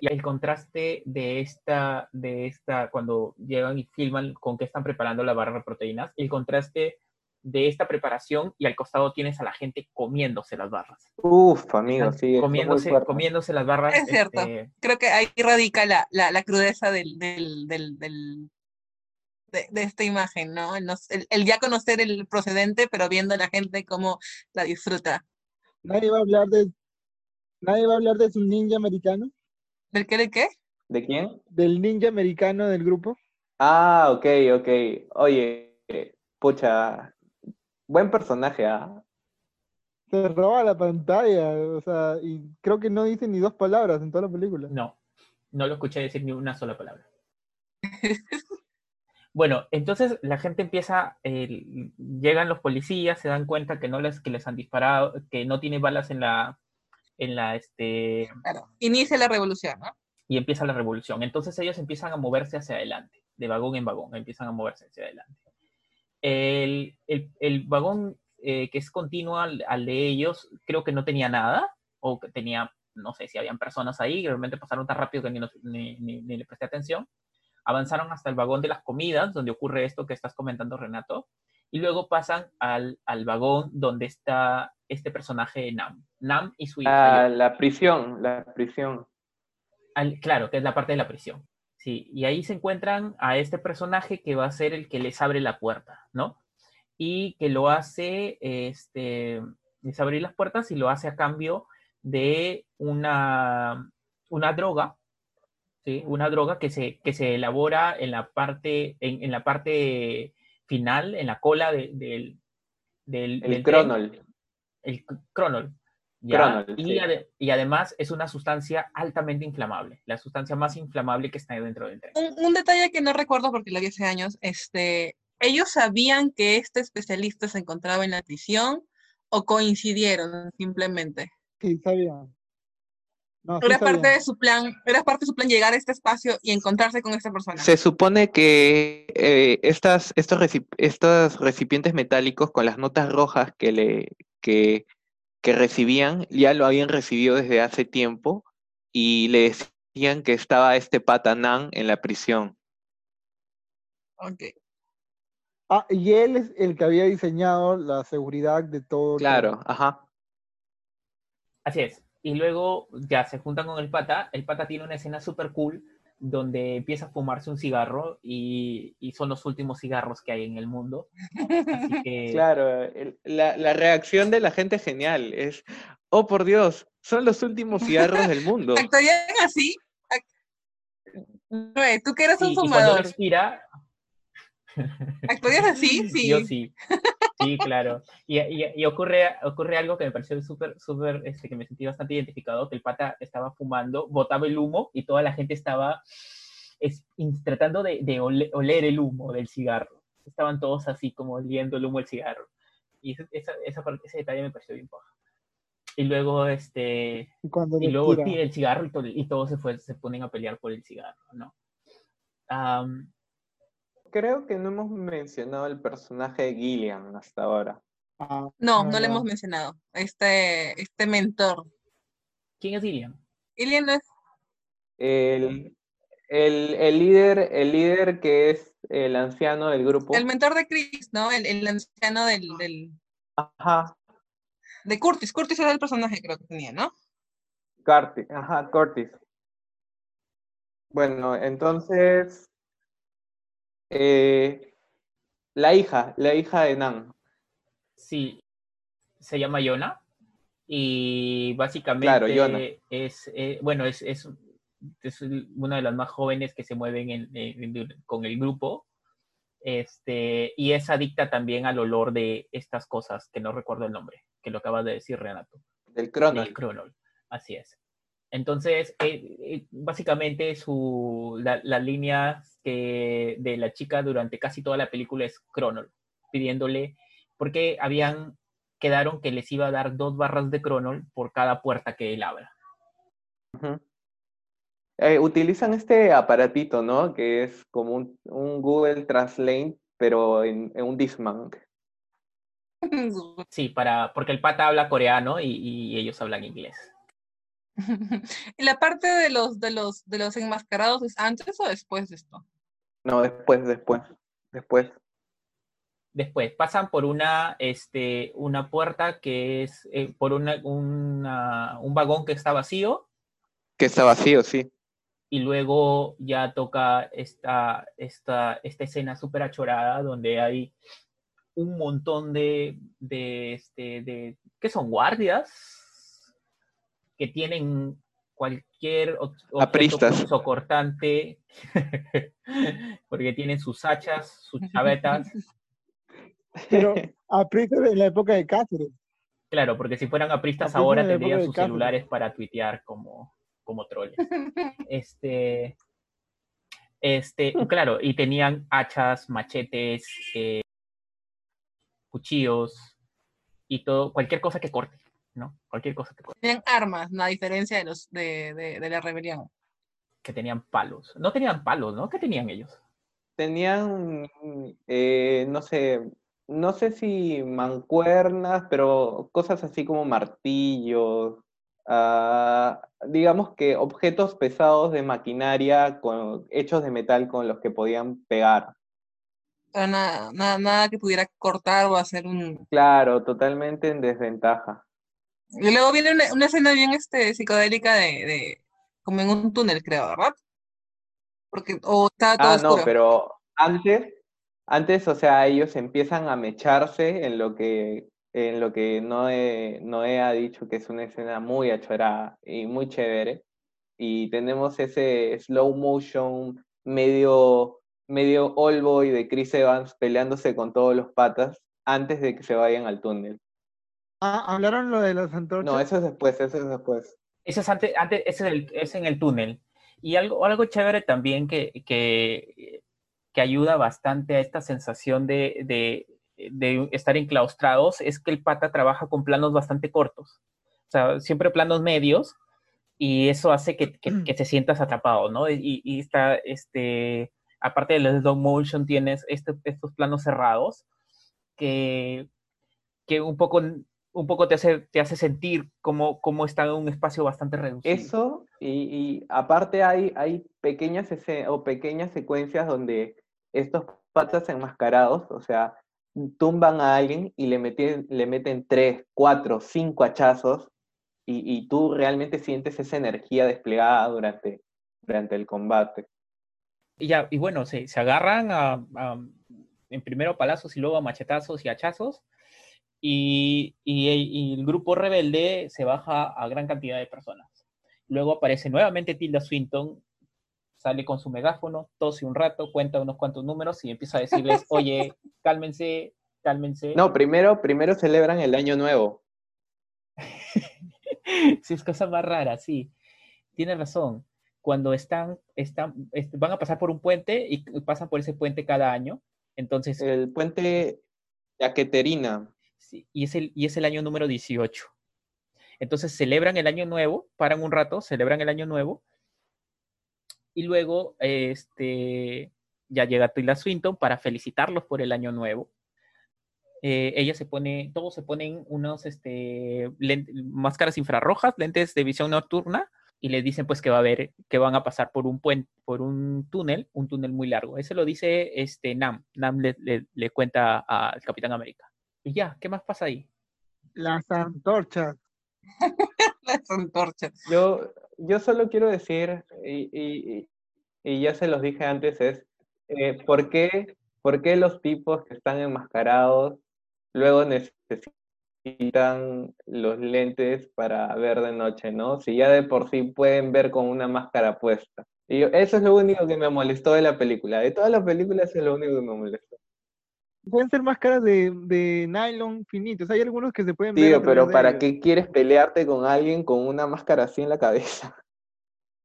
Y el contraste de esta, de esta, cuando llegan y filman con qué están preparando la barra de proteínas, el contraste de esta preparación y al costado tienes a la gente comiéndose las barras. Uf, amigo, sí. Comiéndose, comiéndose las barras. Es cierto. Este... Creo que ahí radica la, la, la crudeza del, del, del, del de, de, esta imagen, ¿no? El, el, el, ya conocer el procedente, pero viendo a la gente cómo la disfruta. Nadie va a hablar de. Nadie va a hablar de su ninja americano. ¿Del qué? ¿De qué? ¿De quién? Del ninja americano del grupo. Ah, ok, ok. Oye, pucha, Buen personaje, ¿ah? Se roba la pantalla, o sea, y creo que no dice ni dos palabras en toda la película. No, no lo escuché decir ni una sola palabra. bueno, entonces la gente empieza, eh, llegan los policías, se dan cuenta que no les, que les han disparado, que no tiene balas en la, en la, este... Claro, inicia la revolución, ¿no? Y empieza la revolución. Entonces ellos empiezan a moverse hacia adelante, de vagón en vagón, empiezan a moverse hacia adelante. El, el, el vagón eh, que es continuo al, al, de ellos, creo que no tenía nada, o que tenía, no sé si habían personas ahí, que realmente pasaron tan rápido que ni, ni, ni, ni, le presté atención. Avanzaron hasta el vagón de las comidas, donde ocurre esto que estás comentando, Renato, y luego pasan al, al vagón donde está este personaje Nam. Nam y su hija. Ah, la prisión, la prisión. Al, claro, que es la parte de la prisión. Sí, y ahí se encuentran a este personaje que va a ser el que les abre la puerta, ¿no? Y que lo hace, este, les abrir las puertas y lo hace a cambio de una, una droga, ¿sí? Una droga que se, que se elabora en la parte, en, en la parte final, en la cola de, de, del... El del cronol. Tren, el cronol. ¿Ya? y, ade y, además es una sustancia altamente inflamable, la sustancia más inflamable que está dentro del tren. Un, un, detalle que no recuerdo porque lo vi hace años, este, ellos sabían que este especialista se encontraba en la prisión o coincidieron simplemente? Sí, sabían. No, sí Era parte de su plan, era parte de su plan llegar a este espacio y encontrarse con esta persona. Se supone que eh, estas, estos, recip- estos recipientes metálicos con las notas rojas que, le, que, que recibían ya lo habían recibido desde hace tiempo y le decían que estaba este patanán en la prisión. Ok. Ah, y él es el que había diseñado la seguridad de todo. Claro, ajá. Así es. Y luego ya se juntan con el pata. El pata tiene una escena súper cool donde empieza a fumarse un cigarro y, y son los últimos cigarros que hay en el mundo. Así que Claro, el- la, la reacción de la gente es genial. Es, oh por Dios, son los últimos cigarros del mundo. ¿Actuarían así? Tú que eres sí, un y cuando fumador, expira, ¿actuarías así? Sí. Yo sí. Sí, claro. Y, y- y ocurre, ocurre algo que me pareció súper, súper, este, que me sentí bastante identificado, que el pata estaba fumando, botaba el humo y toda la gente estaba es- tratando de, de ole- oler el humo del cigarro. Estaban todos así como oliendo el humo del cigarro. Y esa, esa ese detalle me pareció bien paja. Y luego, este, Y cuando y le luego tira. tira el cigarro y, to- y todos se, fue- se ponen a pelear por el cigarro, ¿no? Creo que no hemos mencionado el personaje de Gillian hasta ahora. Ah, No, no le ya. hemos mencionado. Este, este mentor. ¿Quién es Dilian? Ilian no es El, el, el líder, el líder que es el anciano del grupo. el mentor de Chris, ¿no? El, el anciano del, del- Ajá, de Curtis. Curtis era el personaje creo que tenía, ¿no? Curtis, ajá, Curtis. Bueno, entonces, eh, la hija, la hija de Nan. Sí, se llama Yona y básicamente Claro, Yona. es, eh, bueno, es, es, es una de las más jóvenes que se mueven en- en- con el grupo este, y es adicta también al olor de estas cosas, que no recuerdo el nombre, que lo acaba de decir Renato. Del Cronol. del Cronol. Así es. Entonces, eh, eh, básicamente su, la, la línea que de la chica durante casi toda la película es Cronol, pidiéndole, porque habían, quedaron que les iba a dar dos barras de Cronol por cada puerta que él abra. Eh, utilizan este aparatito, ¿no? Que es como un, un Google Translate, pero en, en un Discman. Sí, para, porque el pata habla coreano y, y ellos hablan inglés. ¿Y la parte de los, de los, de los enmascarados es antes o después de esto? No, después, después, después. Después pasan por una, este, una puerta que es eh, por una, una- un vagón que está vacío Que está vacío, sí. y luego ya toca esta, esta, esta escena súper achorada donde hay un montón de, de, este, de, ¿qué son? Guardias que tienen cualquier objeto Apristas. cortante porque tienen sus hachas, sus chavetas. Pero aprieta en la época de Cáceres. Claro, porque si fueran apristas ahora tendrían sus Cáceres. celulares para tuitear como, como troles. Este, este, claro, y tenían hachas, machetes, eh, cuchillos y todo, cualquier cosa que corte, ¿no? Cualquier cosa que corte, Tenían armas, a diferencia de los de, de, de la rebelión. que tenían palos. No tenían palos, ¿no? ¿Qué tenían ellos? Tenían, eh, no sé, no sé si mancuernas, pero cosas así como martillos, ah, digamos que objetos pesados de maquinaria con, hechos de metal con los que podían pegar. Pero nada, nada, nada que pudiera cortar o hacer un... Claro, totalmente en desventaja. Y luego viene una, una escena bien este, psicodélica de, de... como en un túnel, creo, ¿verdad? Porque, o estaba todo Ah, no, pero antes, antes, o sea, ellos empiezan a mecharse en lo que, en lo que Noé, Noé ha dicho que es una escena muy achorada y muy chévere. Y tenemos ese slow motion medio, medio all boy de Chris Evans peleándose con todos los patas antes de que se vayan al túnel. Ah, ¿hablaron lo de las antorchas? No, eso es después, eso es después. Ese es, antes, antes, ese es, el- es en el túnel. Y algo, algo chévere también que, que, que ayuda bastante a esta sensación de, de, de estar enclaustrados es que el pata trabaja con planos bastante cortos. O sea, siempre planos medios y eso hace que, que, te sientas atrapado, ¿no? Y, y, está, este, aparte del slow motion, tienes este, estos planos cerrados que, que un poco un poco te hace, te hace sentir como, como está en un espacio bastante reducido. Eso, y, y aparte hay, hay pequeñas, o pequeñas secuencias donde estos patas enmascarados, o sea, tumban a alguien y le meten, le meten tres, cuatro, cinco hachazos y, y tú realmente sientes esa energía desplegada durante, durante el combate. Y, ya, y bueno, se, se agarran a, en primero palazos y luego a machetazos y hachazos y, y, el grupo rebelde se baja a gran cantidad de personas. Luego aparece nuevamente Tilda Swinton, sale con su megáfono, tose un rato, cuenta unos cuantos números y empieza a decirles, oye, cálmense, cálmense. No, primero, primero celebran el año nuevo. sí, es cosa más rara, sí. Tiene razón. Cuando están, están, van a pasar por un puente y pasan por ese puente cada año. Entonces. El puente Yaqueterina y, es el, y es el año número 18. Entonces celebran el año nuevo, paran un rato, celebran el año nuevo, y luego este, ya llega Tilda Swinton para felicitarlos por el año nuevo. Eh, ella se pone, todos se ponen unos este, máscaras infrarrojas, lentes de visión nocturna, y le dicen pues que va a haber, que van a pasar por un puente, por un túnel, un túnel muy largo. Eso lo dice este Nam. Nam le, le cuenta al Capitán América. Y ya, ¿qué más pasa ahí? Las antorchas. Las antorchas. Yo, yo solo quiero decir, y, ya se los dije antes, es eh, ¿por, qué, ¿por qué los tipos que están enmascarados luego necesitan los lentes para ver de noche, ¿no? Si ya de por sí pueden ver con una máscara puesta. Y eso es lo único que me molestó de la película. De todas las películas es lo único que me molestó pueden ser máscaras de, de nylon finitos. Hay algunos que se pueden ver. Tío, pero ¿para qué quieres pelearte con alguien con una máscara así en la cabeza?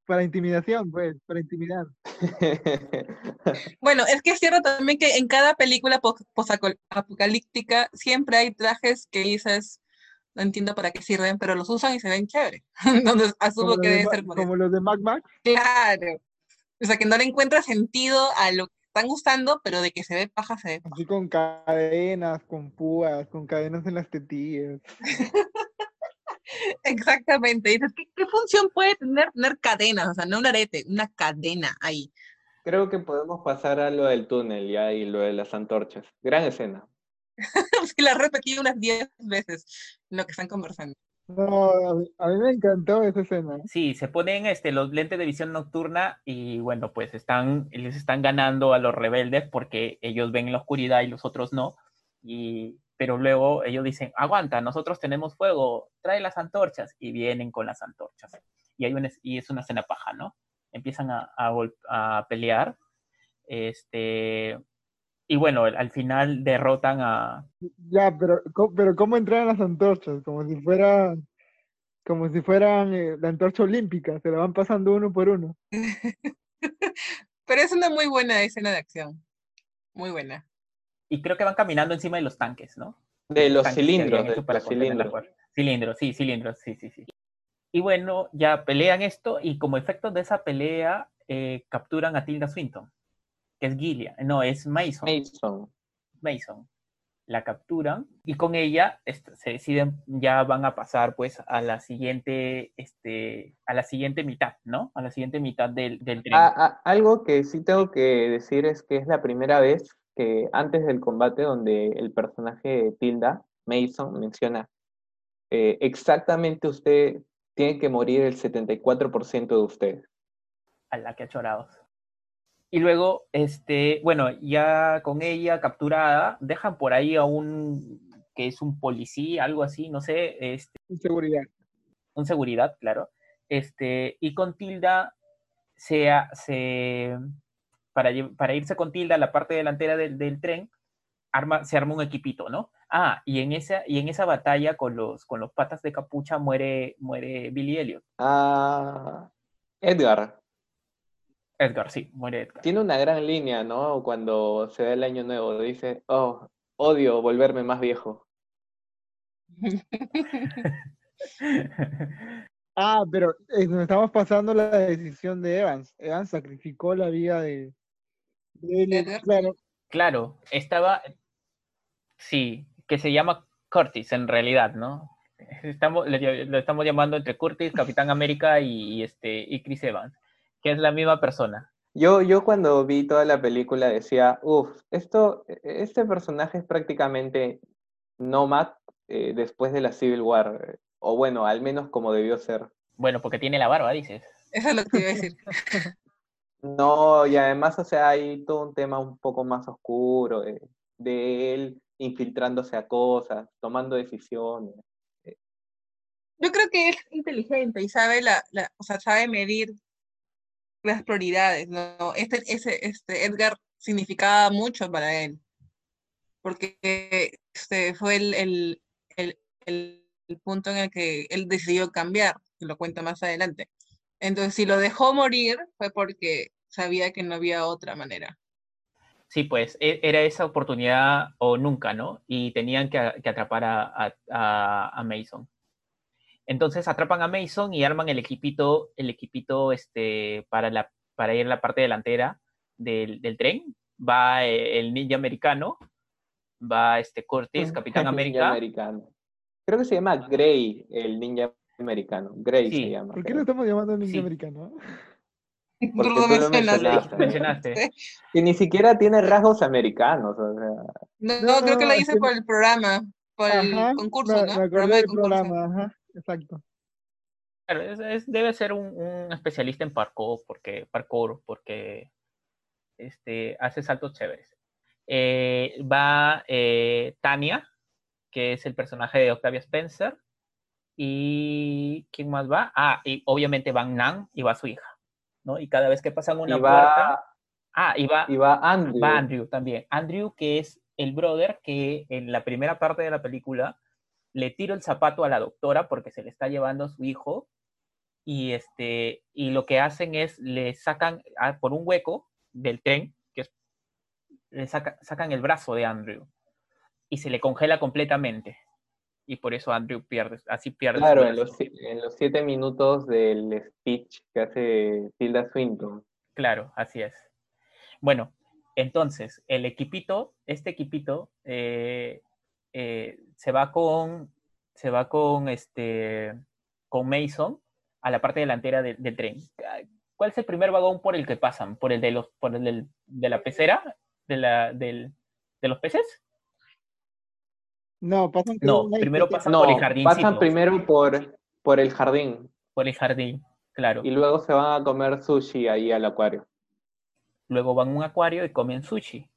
Para intimidación, pues, para intimidar. bueno, es que es cierto también que en cada película apocalíptica siempre hay trajes que dices, no entiendo para qué sirven, pero los usan y se ven chévere. Entonces asumo que debe ser por Como los de Mac Mac. Claro. O sea, que no le encuentra sentido a lo están gustando, pero de que se ve paja, se ve paja. Así con cadenas, con púas, con cadenas en las tetillas. Exactamente. ¿qué, función puede tener tener cadenas? O sea, no un arete, una cadena ahí. Creo que podemos pasar a lo del túnel ya y lo de las antorchas. Gran escena. sí, la repetí unas 10 veces lo que están conversando. No, a mí, me encantó esa escena. Sí, se ponen este, los lentes de visión nocturna y bueno, pues están, les están ganando a los rebeldes porque ellos ven en la oscuridad y los otros no. Y, pero luego ellos dicen, aguanta, nosotros tenemos fuego, trae las antorchas y vienen con las antorchas. Y, hay y es una escena paja, ¿no? Empiezan a, a pelear. Este, y bueno, al final derrotan a... Ya, pero, pero ¿cómo entran las antorchas? Como si fueran, como si fueran eh, la antorcha olímpica, se la van pasando uno por uno. pero es una muy buena escena de acción. Muy buena. Y creo que van caminando encima de los tanques, ¿no? De los cilindros, de los cilindros. Cilindros, sí, cilindros, sí, sí, sí. Y bueno, ya pelean esto y como efecto de esa pelea eh, capturan a Tilda Swinton que es Gillian, no, es Mason. Mason. Mason. La capturan y con ella este, se deciden, ya van a pasar pues a la siguiente, este, a la siguiente mitad, ¿no? A la siguiente mitad del, del tren. Ah, ah, algo que sí tengo que decir es que es la primera vez que antes del combate donde el personaje de Tilda, Mason, menciona eh, exactamente usted tiene que morir el 74% de usted. A la que ha chorado. Y luego, este, bueno, ya con ella capturada, dejan por ahí a un que es un policía, algo así, no sé. Este, un seguridad. Un seguridad, claro. Este, y con Tilda se, se para, para, irse con Tilda a la parte delantera del, del, tren, arma, se arma un equipito, ¿no? Ah, y en esa, y en esa batalla con los, con los patas de capucha muere, muere Billy Elliot. Ah, Edgar. Edgar, sí, muere Edgar. Tiene una gran línea, ¿no? Cuando se da el año nuevo, dice, oh, odio volverme más viejo. Ah, pero eh, nos estamos pasando la decisión de Evans. Evans sacrificó la vida de, claro. Claro, estaba, sí, que se llama Curtis en realidad, ¿no? Estamos, lo estamos llamando entre Curtis, Capitán América y, y este, y Chris Evans, que es la misma persona. Yo, yo cuando vi toda la película decía, uff, esto, este personaje es prácticamente Nomad eh, después de la Civil War, eh, o bueno, al menos como debió ser. Bueno, porque tiene la barba, dices. Eso es lo que iba a decir. No, y además, o sea, hay todo un tema un poco más oscuro de, de él infiltrándose a cosas, tomando decisiones. Yo creo que es inteligente y sabe la, la- o sea, sabe medir las prioridades, ¿no? Este, ese, este Edgar significaba mucho para él, porque este fue el, el, el, el- punto en el que él decidió cambiar, que lo cuenta más adelante. Entonces, si lo dejó morir fue porque sabía que no había otra manera. Sí, pues e- era esa oportunidad o nunca, ¿no? Y tenían que, que atrapar a- a- a Mason. Entonces atrapan a Mason y arman el equipito, el equipito este, para, la, para ir a la parte delantera del, del tren. Va eh, el ninja americano, va este Curtis, Capitán Ninja América. americano. Creo que se llama Grey, el ninja americano. Grey Sí. se llama. ¿Por qué lo estamos llamando ninja Sí. americano? Porque Tú lo tú lo mencionaste. mencionaste. Y ni siquiera tiene rasgos americanos. O sea, No, No, creo que lo no, hice por el programa, por el concurso, ¿no? me acordé Programa de del concurso. programa, ajá, exacto. Claro, es- es- debe ser un, un especialista en parkour porque, parkour, porque este, hace saltos chéveres. Eh, va eh, Tania, que es el personaje de Octavia Spencer. ¿Y quién más va? Ah, y obviamente van Nan y va su hija, ¿no? Y cada vez que pasan una y puerta... va, Ah, y va, y va Andrew. va Andrew también. Andrew, que es el brother que en la primera parte de la película le tira el zapato a la doctora porque se le está llevando a su hijo y, este, y lo que hacen es le sacan ah, por un hueco del tren, que es, le saca- sacan el brazo de Andrew y se le congela completamente. Y por eso Andrew pierde, así pierde Claro, los, en los siete minutos del speech que hace Tilda Swinton. Claro, así es. Bueno, entonces, el equipito, este equipito, eh, eh, se va con, se va con este, con Mason a la parte delantera de- del tren. ¿Cuál es el primer vagón por el que pasan? ¿Por el de los, por el del- de la pecera? ¿De la, del, de los peces? No, pasan por No, primero pasan No, por el jardincito. pasan primero por, por el jardín Por el jardín, claro. y luego se van a comer sushi ahí al acuario. Luego van a un acuario y comen sushi.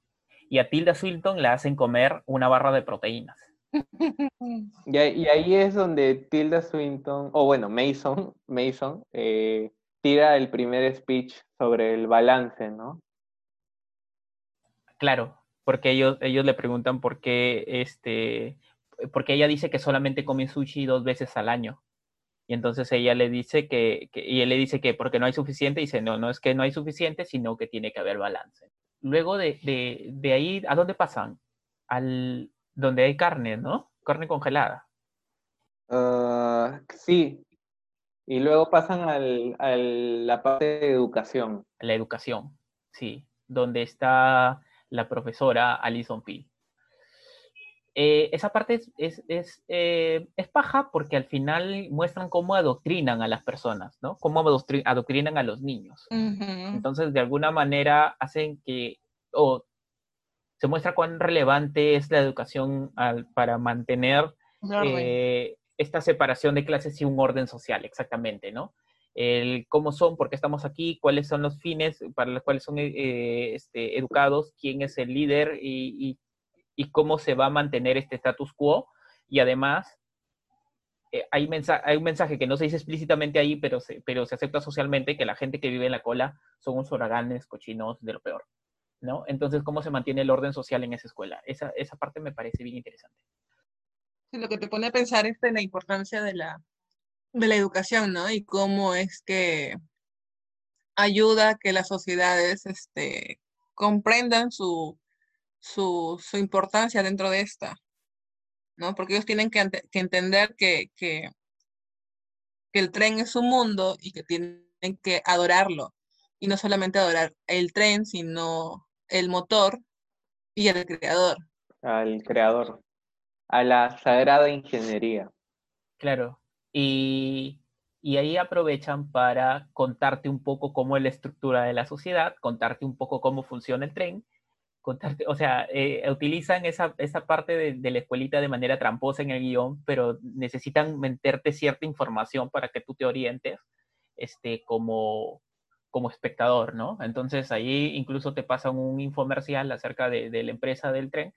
Y a Tilda Swinton le hacen comer una barra de proteínas. Y, ahí- y ahí es donde Tilda Swinton, o bueno, Mason, Mason eh, tira el primer speech sobre el balance, ¿no? Claro, porque ellos, ellos le preguntan por qué, este, porque ella dice que solamente come sushi dos veces al año. Y entonces ella le dice que, que- y él le dice que porque no hay suficiente, dice, no, no es que no hay suficiente, sino que tiene que haber balance. Luego de, de, de ahí, ¿a dónde pasan? Al, donde hay carne, ¿no? Carne congelada. Ah, sí. Y luego pasan al, a la parte de educación. La educación, sí, donde está la profesora Alison Peel. Eh, esa parte es, es, es, eh, es paja porque al final muestran cómo adoctrinan a las personas, ¿no? Cómo adoctri- adoctrinan a los niños. Entonces, de alguna manera hacen que, o se muestra cuán relevante es la educación al- para mantener eh, esta separación de clases y un orden social, exactamente, ¿no? El cómo son, por qué estamos aquí, cuáles son los fines para los cuales son eh, este, educados, quién es el líder y, y- y cómo se va a mantener este status quo. Y además, eh, hay, un mensaje que no se dice explícitamente ahí, pero se, pero se acepta socialmente, que la gente que vive en la cola son unos oraganes, cochinos, de lo peor, ¿no? Entonces, ¿cómo se mantiene el orden social en esa escuela? Esa, esa parte me parece bien interesante. Lo que te pone a pensar es en la importancia de la, de la educación, ¿no? Y cómo es que ayuda a que las sociedades este, comprendan su, su, su importancia dentro de esta, ¿no? Porque ellos tienen que, entender que, que, que el tren es un mundo y que tienen que adorarlo. Y no solamente adorar el tren, sino el motor y el creador. Al creador, a la sagrada ingeniería. Claro. Y, y ahí aprovechan para contarte un poco cómo es la estructura de la sociedad, contarte un poco cómo funciona el tren, contarte, o sea, eh, utilizan esa, esa parte de, de la escuelita de manera tramposa en el guion, pero necesitan meterte cierta información para que tú te orientes este, como, como espectador, ¿no? Entonces ahí incluso te pasan un infomercial acerca de, de la empresa del tren,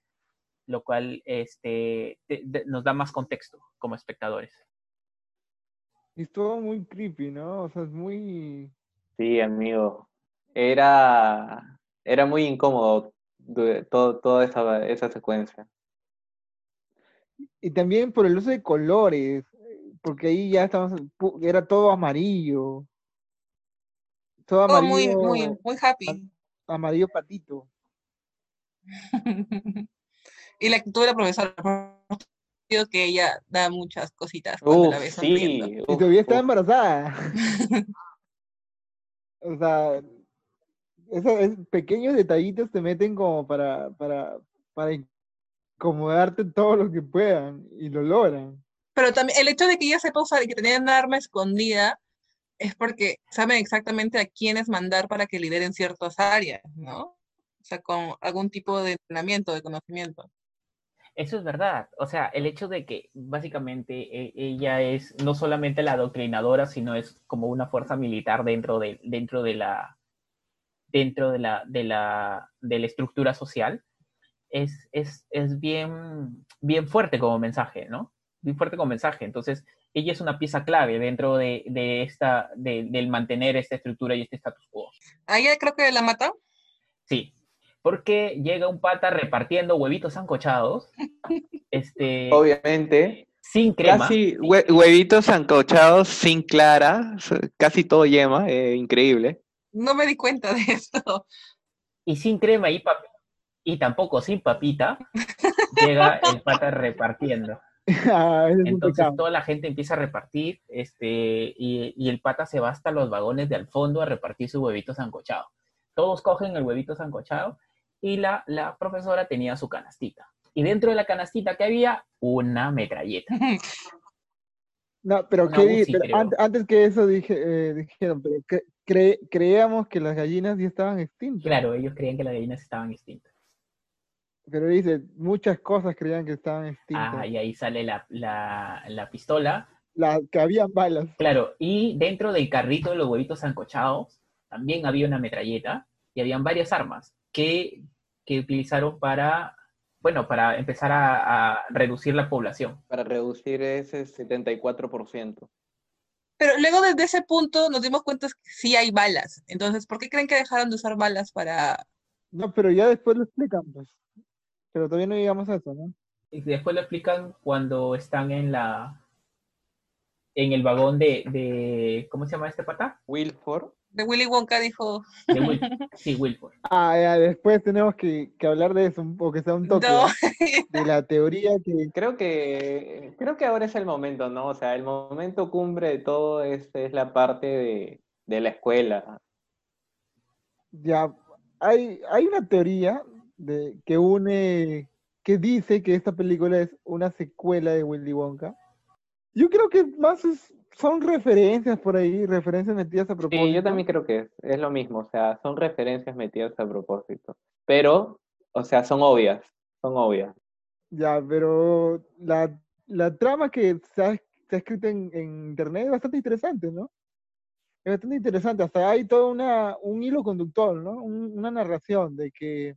lo cual este, te- nos da más contexto como espectadores. Y es todo muy creepy, ¿no? O sea, es muy... Sí, amigo. Era, era muy incómodo todo, toda esa, esa secuencia. Y también por el uso de colores, eh, porque ahí ya estamos, era todo amarillo. Todo Todo muy, amarillo, muy, muy happy. amarillo patito. y la actitud de la profesora, que ella da muchas cositas cuando Uf, la ves sí. Y uf, todavía está uf. embarazada. O sea, esos es- pequeños detallitos te meten como para, para, para incomodarte todo lo que puedan y lo logran. Pero también el hecho de que ella sepa usar y que tenía un arma escondida es porque saben exactamente a quiénes mandar para que lideren ciertas áreas, ¿no? O sea, con algún tipo de entrenamiento, de conocimiento. Eso es verdad. O sea, el hecho de que básicamente e- ella es no solamente la adoctrinadora, sino es como una fuerza militar dentro de, dentro de la dentro de la, de la, de la estructura social, es, es, es bien, bien fuerte como mensaje, ¿no? Bien fuerte como mensaje. Entonces, ella es una pieza clave dentro de, de esta, de- del mantener esta estructura y este status quo. A ella creo que la mata. Sí, porque llega un pata repartiendo huevitos sancochados, este, Obviamente, sin crema. casi hue- huevitos sancochados sin clara, casi todo yema, eh, increíble. No me di cuenta de esto. y sin crema y, y tampoco sin papita, llega el pata repartiendo. Ah, es Entonces toda la gente empieza a repartir este, y, y el pata se va hasta los vagones de al fondo a repartir su huevito sancochado. Todos cogen el huevito sancochado y la, la profesora tenía su canastita. Y dentro de la canastita que había, una metralleta. No, pero, Una ¿qué di- UCI, pero creo. ant- antes que eso dije, eh, dijeron, pero cre- cre- creíamos que las gallinas ya estaban extintas. Claro, ellos creían que las gallinas estaban extintas. Pero dice, muchas cosas creían que estaban extintas. Ah, y ahí sale la, la, la pistola. Las que habían balas. Claro, y dentro del carrito de los huevitos sancochados también había una metralleta y habían varias armas que, que utilizaron para, bueno, para empezar a, a reducir la población. Para reducir ese 74%. Pero luego desde ese punto nos dimos cuenta que sí hay balas. Entonces, ¿por qué creen que dejaron de usar balas para... No, pero ya después lo explican, pues. Pero todavía no llegamos a eso, ¿no? Y después lo explican cuando están en la en el vagón de, de ¿cómo se llama este pata? Wilford, De Willy Wonka dijo, De Wil- sí, Wilford. Ah, ya, después tenemos que, que hablar de eso, un poco, que sea un toque, de la teoría que... creo que, creo que ahora es el momento, ¿no? O sea, el momento cumbre de todo es, es la parte de, de la escuela. Ya, hay, hay una teoría de, que une, que dice que esta película es una secuela de Willy Wonka. Yo creo que más es- son referencias por ahí, referencias metidas a propósito. Sí, yo también creo que es, es lo mismo, o sea, son referencias metidas a propósito. Pero, o sea, son obvias, son obvias. Ya, pero la, la trama que se ha, se ha escrito en, en internet es bastante interesante, ¿no? Es bastante interesante, hasta hay todo una, un hilo conductor, ¿no? Un- una narración de que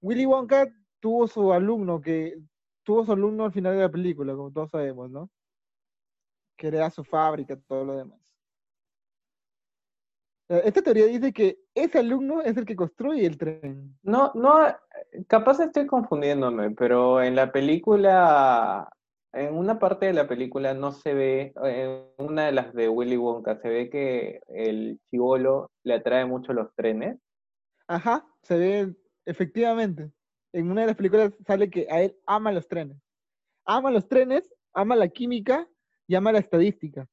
Willy Wonka tuvo su alumno, que tuvo su alumno al final de la película, como todos sabemos, ¿no? Que su fábrica, todo lo demás. Eh, Esta teoría dice que ese alumno es el que construye el tren. No, no, capaz estoy confundiéndome, pero en la película, en una parte de la película no se ve, en una de las de Willy Wonka, se ve que el chivolo le atrae mucho los trenes. Ajá, se ve efectivamente. En una de las películas sale que a él ama los trenes. Ama los trenes, ama la química y ama la estadística.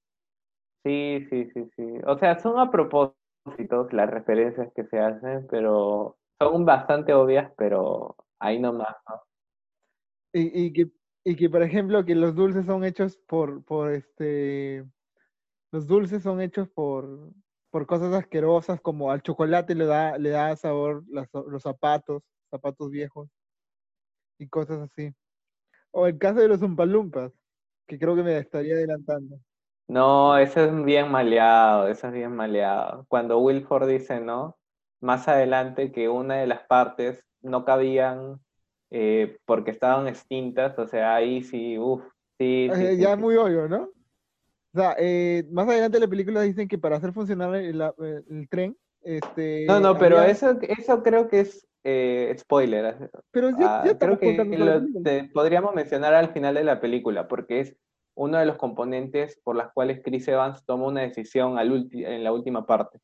Sí, sí, sí, sí. O sea, son a propósito las referencias que se hacen, pero son bastante obvias, pero ahí nomás, ¿no? Y, y que, y que, por ejemplo, que los dulces son hechos por, por este, los dulces son hechos por, por cosas asquerosas, como al chocolate le da, le da sabor las- los zapatos, zapatos viejos y cosas así. O el caso de los Umpalumpas, que creo que me estaría adelantando. No, eso es bien maleado, eso es bien maleado. Cuando Wilford dice, ¿no? Más adelante que una de las partes no cabían eh, porque estaban extintas, o sea, ahí sí, uff, sí, sí, sí, ya sí. muy obvio, ¿no? O sea, eh, más adelante en la película dicen que para hacer funcionar el, el tren, este... No, no, pero había- eso, eso creo que es eh, spoiler. Pero ya, Ah, ya creo que lo te- podríamos mencionar al final de la película, porque es uno de los componentes por las cuales Chris Evans toma una decisión al ulti- en la última parte.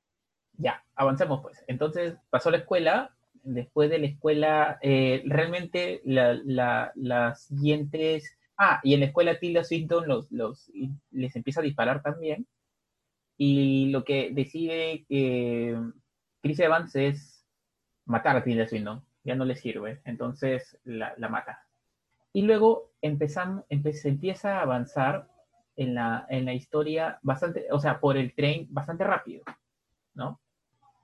Ya, avancemos pues. Entonces pasó la escuela. Después de la escuela, eh, realmente la- la- las siguientes. Ah, y en la escuela Tilda Swinton los, los, les empieza a disparar también. Y lo que decide que Chris Evans es matar a Tilda Swinton. Ya no le sirve. Entonces la, la mata. Y luego empezamos, empe- se empieza a avanzar en la, en la historia bastante, o sea, por el tren bastante rápido, ¿no?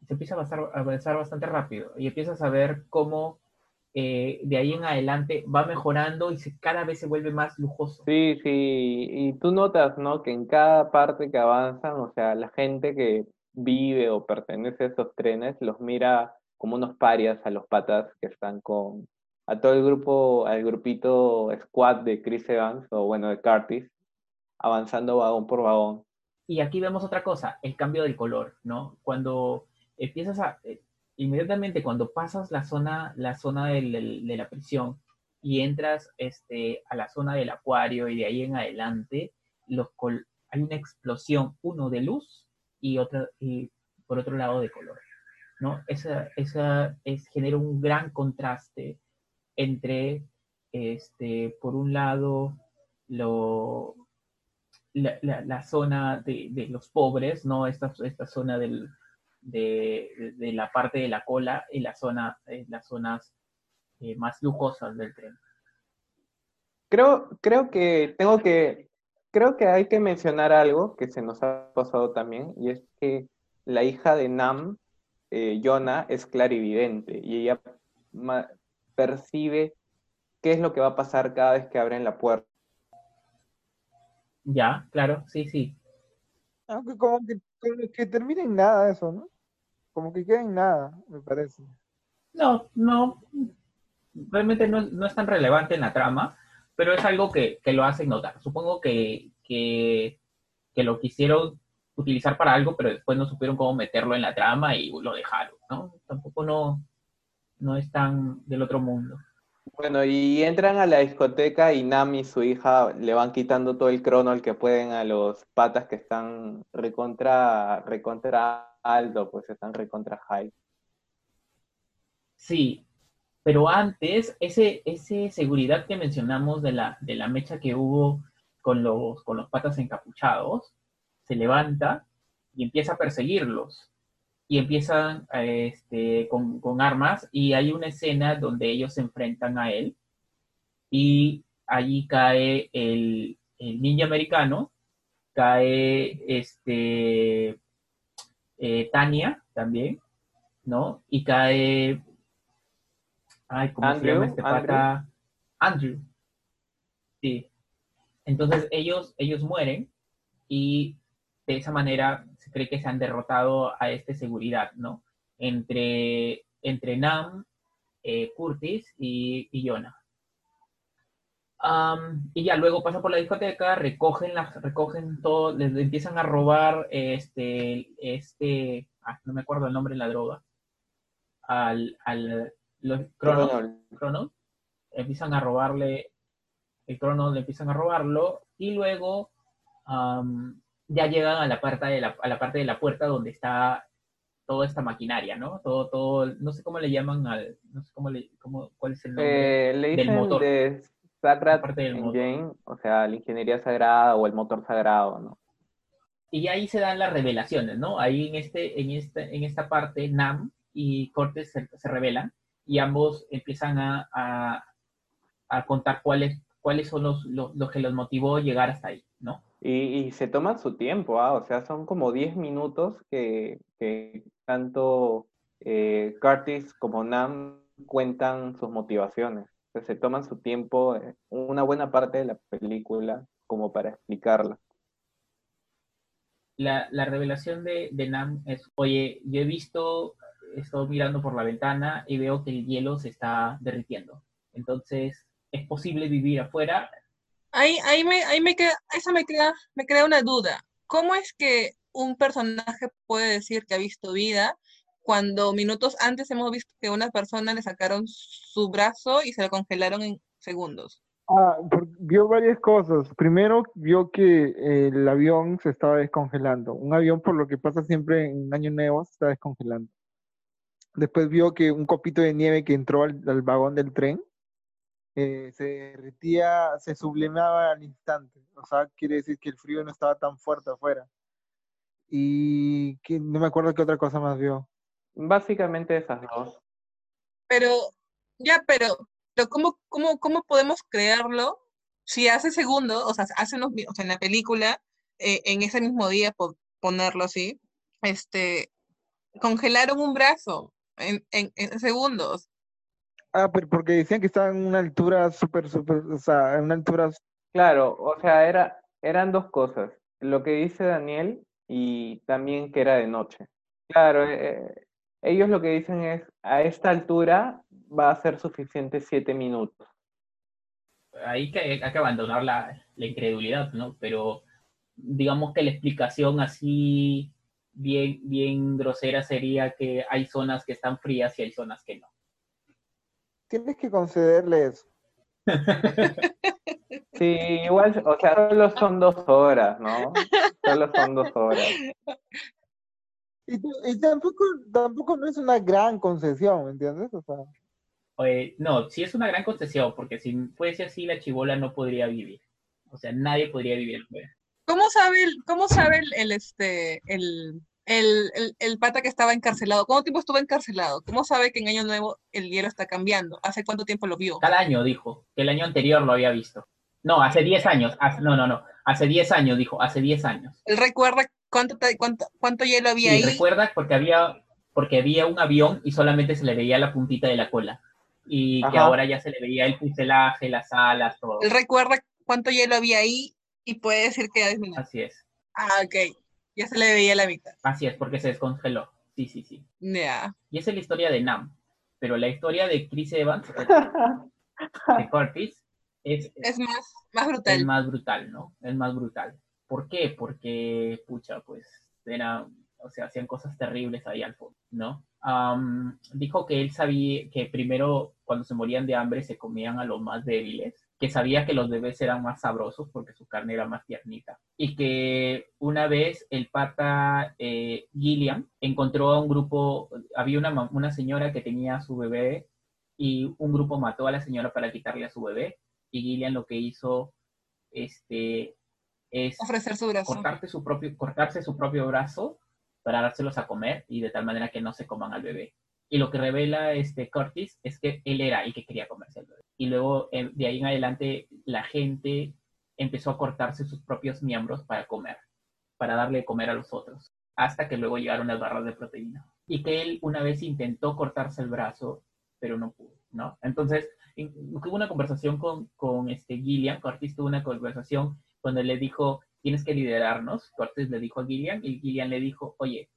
se empieza a avanzar, a avanzar bastante rápido y empiezas a ver cómo eh, de ahí en adelante va mejorando y se, cada vez se vuelve más lujoso. Sí, sí, y tú notas, ¿no? Que en cada parte que avanzan, o sea, la gente que vive o pertenece a esos trenes los mira como unos parias a los patas que están con, a todo el grupo, al grupito squad de Chris Evans, o bueno, de Curtis, avanzando vagón por vagón. Y aquí vemos otra cosa, el cambio del color, ¿no? Cuando empiezas a, eh, inmediatamente cuando pasas la zona, la zona del- de la prisión y entras este, a la zona del acuario y de ahí en adelante, los hay una explosión, uno de luz y otra, y por otro lado de color, ¿no? Esa, esa es, genera un gran contraste entre, este, por un lado, lo, la zona de, de los pobres, ¿no? Esta, esta zona del, de, de la parte de la cola y la zona, eh, las zonas eh, más lujosas del tren. Creo, creo que tengo que, creo que hay que mencionar algo que se nos ha pasado también, y es que la hija de Nam, eh, Yona, es clarividente y ella ma- percibe qué es lo que va a pasar cada vez que abren la puerta. Ya, claro, sí, sí. Aunque como que, que termina en nada eso, ¿no? Como que queda en nada, me parece. No, no, realmente no, no es tan relevante en la trama, pero es algo que, que lo hacen notar. Supongo que, que, que lo quisieron utilizar para algo, pero después no supieron cómo meterlo en la trama y lo dejaron, ¿no? Tampoco no, no es tan del otro mundo. Bueno, y entran a la discoteca y Nam y su hija le van quitando todo el crono al que pueden a los patas que están recontra, recontra alto, pues están recontra high. Sí, pero antes, ese, ese seguridad que mencionamos de la, de la mecha que hubo con los, con los patas encapuchados, se levanta y empieza a perseguirlos. Y empiezan este, con, con armas y hay una escena donde ellos se enfrentan a él y allí cae el, el ninja americano, cae este, eh, Tania también, ¿no? Y cae Ay, ¿cómo se Andrew, llama este Andrew. pata? Andrew. Sí. Entonces ellos, ellos mueren y de esa manera se cree que se han derrotado a este seguridad, ¿no? Entre, entre Nam, eh, Curtis y, y Jonah. Y ya luego pasan por la discoteca, recogen las, recogen todo, les empiezan a robar este, este, ah, no me acuerdo el nombre de la droga, al, al los cronos, Crono. Cronos, empiezan a robarle, el Cronos le empiezan a robarlo y luego ya llegan a la, parte de la, a la parte de la puerta donde está toda esta maquinaria, ¿no? Todo, todo, no sé cómo le llaman al, no sé cómo le, cómo, cuál es el nombre Eh, le del dicen motor. de Sacred del. Engine, o sea, la ingeniería sagrada o el motor sagrado, ¿no? Y ahí se dan las revelaciones, ¿no? Ahí en, este, en, esta, en esta parte, Nam y Cortes se, se revelan y ambos empiezan a, a, a contar cuáles, cuáles son los, los, lo que los motivó a llegar hasta ahí, ¿no? Y, y se toman su tiempo, ¿ah? O sea, son como 10 minutos que, que tanto eh, Curtis como Nam cuentan sus motivaciones. O sea, se toman su tiempo, eh, una buena parte de la película, como para explicarla. La, la revelación de, de Nam es, oye, yo he visto, estoy mirando por la ventana y veo que el hielo se está derritiendo. Entonces, ¿es posible vivir afuera? Ahí, ahí me, ahí me queda, eso me crea, me crea una duda. ¿Cómo es que un personaje puede decir que ha visto vida cuando minutos antes hemos visto que una persona le sacaron su brazo y se lo congelaron en segundos? Ah, vio varias cosas. Primero, vio que eh, el avión se estaba descongelando. Un avión, por lo que pasa siempre en Año Nuevo, se está descongelando. Después vio que un copito de nieve que entró al, al vagón del tren eh, se derretía, se sublimaba al instante. O sea, quiere decir que el frío no estaba tan fuerte afuera. Y que, no me acuerdo qué otra cosa más vio. Básicamente esas dos. Pero, ya, pero, pero ¿cómo, cómo, cómo podemos creerlo si hace segundo, o sea, hace unos, o sea, en la película, eh, en ese mismo día, por ponerlo así, este, congelaron un brazo en, en, en segundos. Ah, pero porque decían que estaba en una altura súper, súper, o sea, en una altura Claro, o sea, era, eran dos cosas. Lo que dice Daniel y también que era de noche. Claro, eh, ellos lo que dicen es, a esta altura va a ser suficiente siete minutos. Ahí que hay que abandonar la, la incredulidad, ¿no? Pero digamos que la explicación así bien, bien grosera sería que hay zonas que están frías y hay zonas que no. Tienes que concederle eso. Sí, igual, o sea, solo son dos horas, ¿no? Solo son dos horas. Y, tampoco, tampoco no es una gran concesión, ¿me entiendes? O sea, Eh, no, sí es una gran concesión, porque si fuese así, la chivola no podría vivir. O sea, nadie podría vivir. ¿Cómo sabe el, cómo sabe el, el, este, el, el, el, el pata que estaba encarcelado? ¿Cuánto tiempo estuvo encarcelado? ¿Cómo sabe que en Año Nuevo el hielo está cambiando? ¿Hace cuánto tiempo lo vio? Cada año dijo que el año anterior lo había visto. No, hace 10 años. hace- no, no, no. Hace 10 años, dijo, hace 10 años. Él recuerda cuánto, cuánto, cuánto hielo había Sí, ahí. recuerda porque había, porque había un avión y solamente se le veía la puntita de la cola. Y que ahora ya se le veía el fuselaje, las alas, todo. Él recuerda cuánto hielo había ahí y puede decir que ha disminuido. Así es. Ah, ok. Ya se le veía la mitad. Así es, porque se descongeló. Sí, sí, sí. Ya. Y esa es la historia de Nam. Pero la historia de Chris Evans, de Curtis, es, Es más, más es brutal. más brutal, ¿no? Es más brutal. ¿Por qué? Porque, pucha, pues, era, o sea, hacían cosas terribles ahí al fondo, ¿no? Dijo que él sabía que primero, cuando se morían de hambre, se comían a los más débiles, que sabía que los bebés eran más sabrosos porque su carne era más tiernita, y que una vez el pata eh, Gillian encontró a un grupo, había una, una señora que tenía a su bebé y un grupo mató a la señora para quitarle a su bebé y Gillian lo que hizo este, es Ofrecer su brazo. cortarte su propio, cortarse su propio brazo para dárselos a comer y de tal manera que no se coman al bebé. Y lo que revela este Curtis es que él era el que quería comerse bebé. Y luego eh, de ahí en adelante la gente empezó a cortarse sus propios miembros para comer, para darle de comer a los otros, hasta que luego llegaron las barras de proteína. Y que él una vez intentó cortarse el brazo, pero no pudo, ¿no? Entonces, en- tuvo una conversación con, con este Gillian, Curtis tuvo una conversación cuando le dijo, tienes que liderarnos, Curtis le dijo a Gillian, y Gillian le dijo, oye,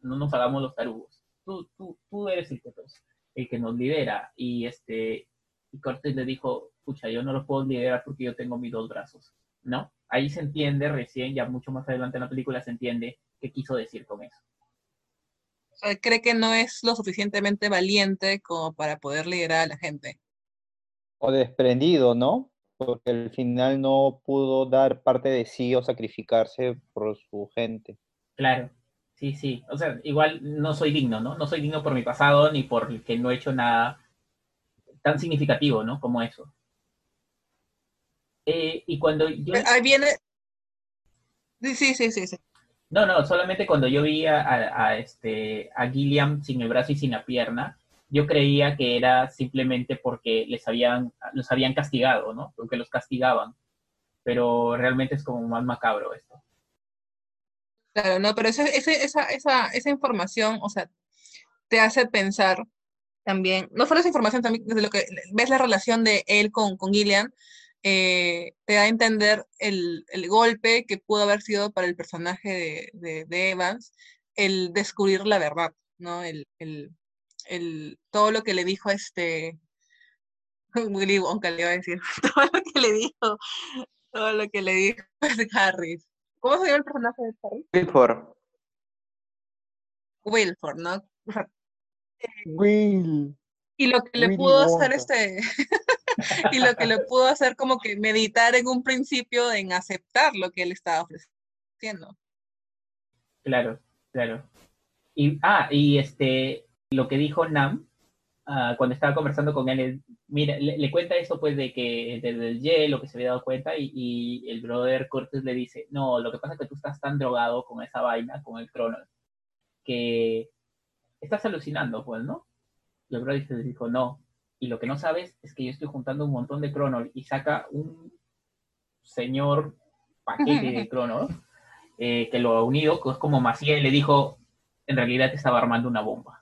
no nos hagamos los tarugos, tú, tú, tú eres el que, nos, el que nos lidera, y este, y Curtis le dijo, pucha, yo no lo puedo liderar porque yo tengo mis dos brazos, ¿no? Ahí se entiende recién, ya mucho más adelante en la película se entiende qué quiso decir con eso. Cree que no es lo suficientemente valiente como para poder liderar a la gente. O desprendido, ¿no? Porque al final no pudo dar parte de sí o sacrificarse por su gente. Claro. Sí, sí. O sea, igual no soy digno, ¿no? No soy digno por mi pasado ni por que no he hecho nada tan significativo, ¿no? Como eso. Eh, y cuando yo... Ahí viene... Sí, sí, sí, sí. sí. No, no, solamente cuando yo vi a, a- a, este, a Gilliam sin el brazo y sin la pierna, yo creía que era simplemente porque les habían, los habían castigado, ¿no? Porque los castigaban. Pero realmente es como más macabro esto. Claro, no, pero ese- esa, esa, esa información, o sea, te hace pensar también, no solo esa información, también desde lo que ves la relación de él con, con Gillian, eh, te da a entender el, el golpe que pudo haber sido para el personaje de, de- de Evans, el descubrir la verdad, ¿no? El, el, el- todo lo que le dijo este Willy Wonka, le iba a decir, todo lo que le dijo, todo lo que le dijo Harris. ¿Cómo se llama el personaje de Harris? Wilford. Wilford, ¿no? Will. y lo que le pudo hacer este y lo que le pudo hacer como que meditar en un principio en aceptar lo que él estaba ofreciendo. Claro, claro. Y, ah, y este, lo que dijo Nam, ah, cuando estaba conversando con él, es, mira, le, le cuenta eso pues de que desde el hielo que se había dado cuenta y, y el brother Cortés le dice, no, lo que pasa es que tú estás tan drogado con esa vaina, con el crono, que estás alucinando, pues, ¿no? Y el brother le dijo, no. Y lo que no sabes es que yo estoy juntando un montón de cronos y saca un señor paquete de cronos eh, que lo ha unido, que es como Maciel le dijo, en realidad estaba armando una bomba.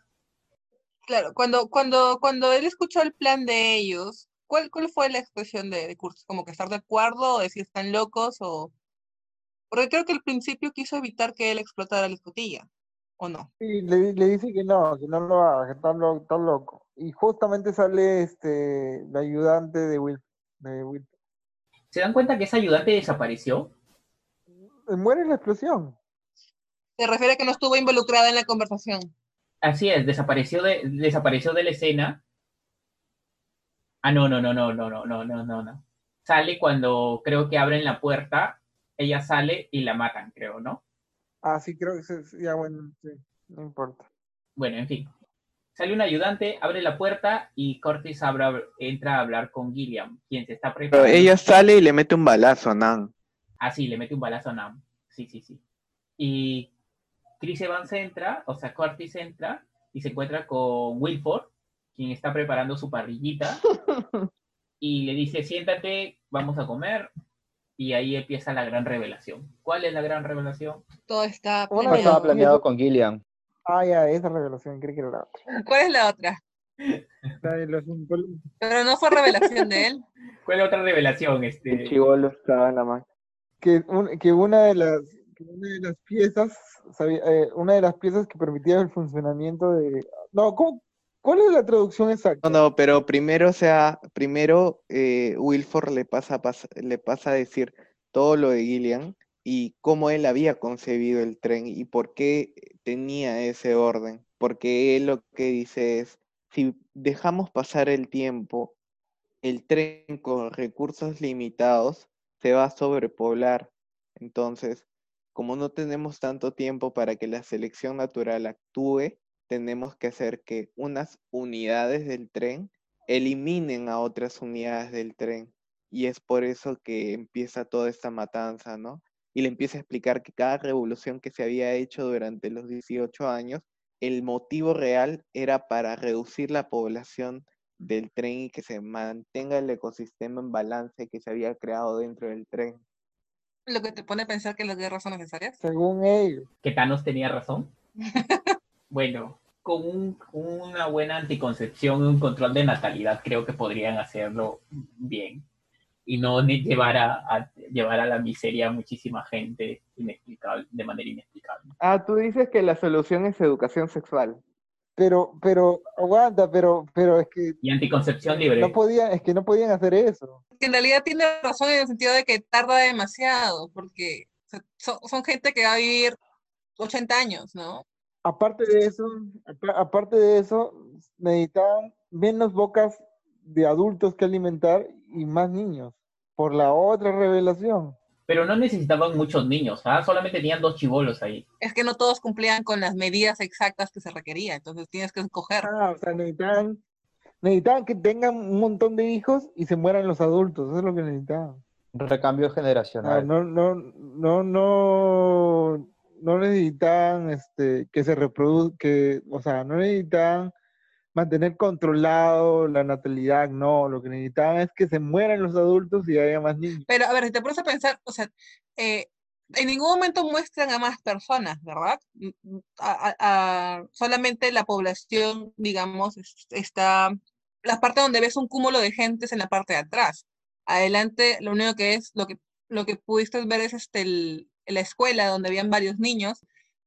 Claro, cuando, cuando, cuando él escuchó el plan de ellos, ¿cuál, cuál fue la expresión de, de Kurtz? ¿Como que estar de acuerdo o decir están locos o...? Porque creo que al principio quiso evitar que él explotara la escotilla, ¿o no? Sí, le, le dice que no, que no lo haga, que está, lo- está loco. Y justamente sale este la ayudante de Will. De Will. ¿Se dan cuenta que esa ayudante desapareció? Muere en la explosión. Se refiere a que no estuvo involucrada en la conversación. Así es, desapareció de, desapareció de la escena. Ah, no, no, no, no, no, no, no, no, no, no. Sale cuando creo que abren la puerta, ella sale y la matan, creo, ¿no? Ah, sí, creo que sí, ya bueno, sí, no importa. Bueno, en fin. Sale un ayudante, abre la puerta y Curtis abra- entra a hablar con Gilliam, quien se está Pero preparando. ella sale y le mete un balazo a Nan. Ah, sí, le mete un balazo a Nam. Sí, sí, sí. Y Chris Evans entra, o sea, Curtis entra y se encuentra con Wilford, quien está preparando su parrillita. y le dice, siéntate, vamos a comer. Y ahí empieza la gran revelación. ¿Cuál es la gran revelación? Todo está No estaba planeado. planeado con Gillian. Ah, ya, esa revelación, creí que era la otra. ¿Cuál es la otra? La de los impol- Pero no fue revelación de él. ¿Cuál es la otra revelación? El Este, chivolo estaba en la mano. que, un- que una de las una de las piezas eh, una de las piezas que permitía el funcionamiento de no ¿cómo- ¿cuál es la traducción exacta? No, no, pero primero, o sea, primero eh, Wilford le pasa, a pas- le pasa a decir todo lo de Gillian y cómo él había concebido el tren y por qué tenía ese orden. Porque él lo que dice es, si dejamos pasar el tiempo, el tren con recursos limitados se va a sobrepoblar. Entonces, como no tenemos tanto tiempo para que la selección natural actúe, tenemos que hacer que unas unidades del tren eliminen a otras unidades del tren. Y es por eso que empieza toda esta matanza, ¿no? Y le empieza a explicar que cada revolución que se había hecho durante los 18 años, el motivo real era para reducir la población del tren y que se mantenga el ecosistema en balance que se había creado dentro del tren. Lo que te pone a pensar que las guerras son necesarias. según ellos que Thanos tenía razón. Bueno, con un- una buena anticoncepción y un control de natalidad, creo que podrían hacerlo bien y no ni llevar a, a- llevar a la miseria a muchísima gente inexplicable, de manera inexplicable. Ah, tú dices que la solución es educación sexual. Pero pero aguanta pero pero es que Y anticoncepción libre. no podían es que no podían hacer eso Que en realidad tiene razón en el sentido de que tarda demasiado, porque son, son gente que va a vivir 80 años, ¿no? aparte de eso apa- aparte de eso necesitaban menos bocas de adultos que alimentar y más niños por la otra revelación Pero no necesitaban muchos niños, ¿ah? solamente tenían dos chivolos ahí. Es que no todos cumplían con las medidas exactas que se requería, entonces tienes que escoger. Ah, o sea, necesitaban, necesitaban que tengan un montón de hijos y se mueran los adultos, eso es lo que necesitaban. Recambio Ah, generacional. no, no, no, no, no necesitaban este, que se reproduzca, que, o sea, no necesitaban mantener controlado la natalidad, no, lo que necesitaban es que se mueran los adultos y haya más niños. Pero a ver, si te pones a pensar, o sea, eh, en ningún momento muestran a más personas, ¿verdad? Mm, mm, solamente la población, digamos, es- está, la parte donde ves un cúmulo de gente es en la parte de atrás. Adelante, lo único que es, lo que, lo que pudiste ver es este, la escuela donde habían varios niños,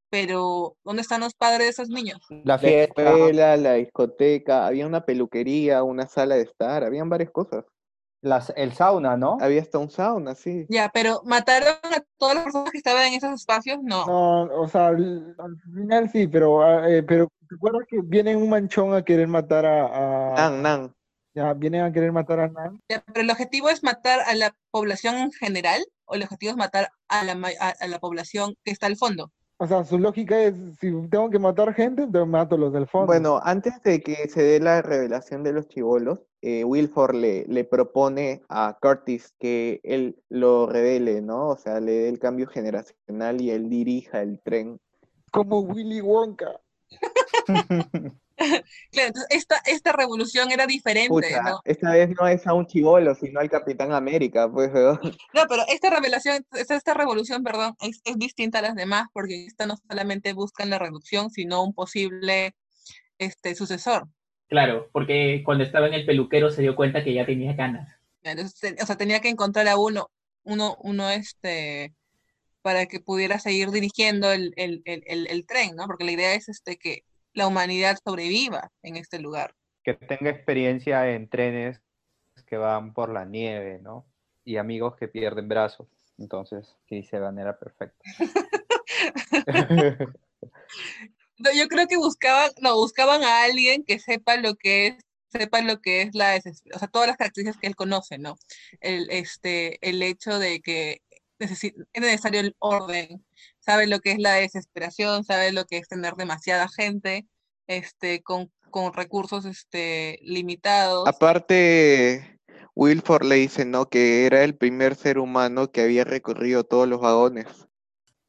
pero ¿dónde están los padres de esos niños? La La fiesta. escuela, la discoteca, había una peluquería, una sala de estar, habían varias cosas. las- el sauna, ¿no? Había hasta un sauna, sí. Ya, pero ¿mataron a todas las personas que estaban en esos espacios? No. No, o sea, al, al final sí, pero, ah, eh, pero ¿te acuerdas que viene un manchón a querer matar a, a- Nan, nan. ya, vienen a querer matar a Nan? Ya, pero el objetivo es matar a la población en general o el objetivo es matar a la, ma- a, a la población que está al fondo. O sea, su lógica es, si tengo que matar gente, entonces mato los del fondo. Bueno, antes de que se dé la revelación de los chivolos, eh, Wilford le, le propone a Curtis que él lo revele, ¿no? O sea, le dé el cambio generacional y él dirija el tren. como Willy Wonka. Claro, entonces esta, esta revolución era diferente, Pucha, ¿no? esta vez no es a un chivolo, sino al Capitán América, pues. No, pero esta revelación, esta, esta revolución, perdón, es, es distinta a las demás porque esta no solamente buscan la reducción, sino un posible este, sucesor. Claro, porque cuando estaba en el peluquero se dio cuenta que ya tenía canas. Entonces, o sea, tenía que encontrar a uno, uno, uno, este, para que pudiera seguir dirigiendo el, el, el, el- el tren, ¿no? Porque la idea es este, que la humanidad sobreviva en este lugar. que tenga experiencia en trenes que van por la nieve, ¿no? Y amigos que pierden brazos. Entonces, que dice de manera perfecta. Yo creo que buscaban, no, buscaban a alguien que sepa lo que es, sepa lo que es la o sea, todas las características que él conoce, ¿no? El, este, el hecho de que es necesario el orden, sabe lo que es la desesperación, sabe lo que es tener demasiada gente, este, con, con recursos, este, limitados. Aparte, Wilford le dice, ¿no? Que era el primer ser humano que había recorrido todos los vagones.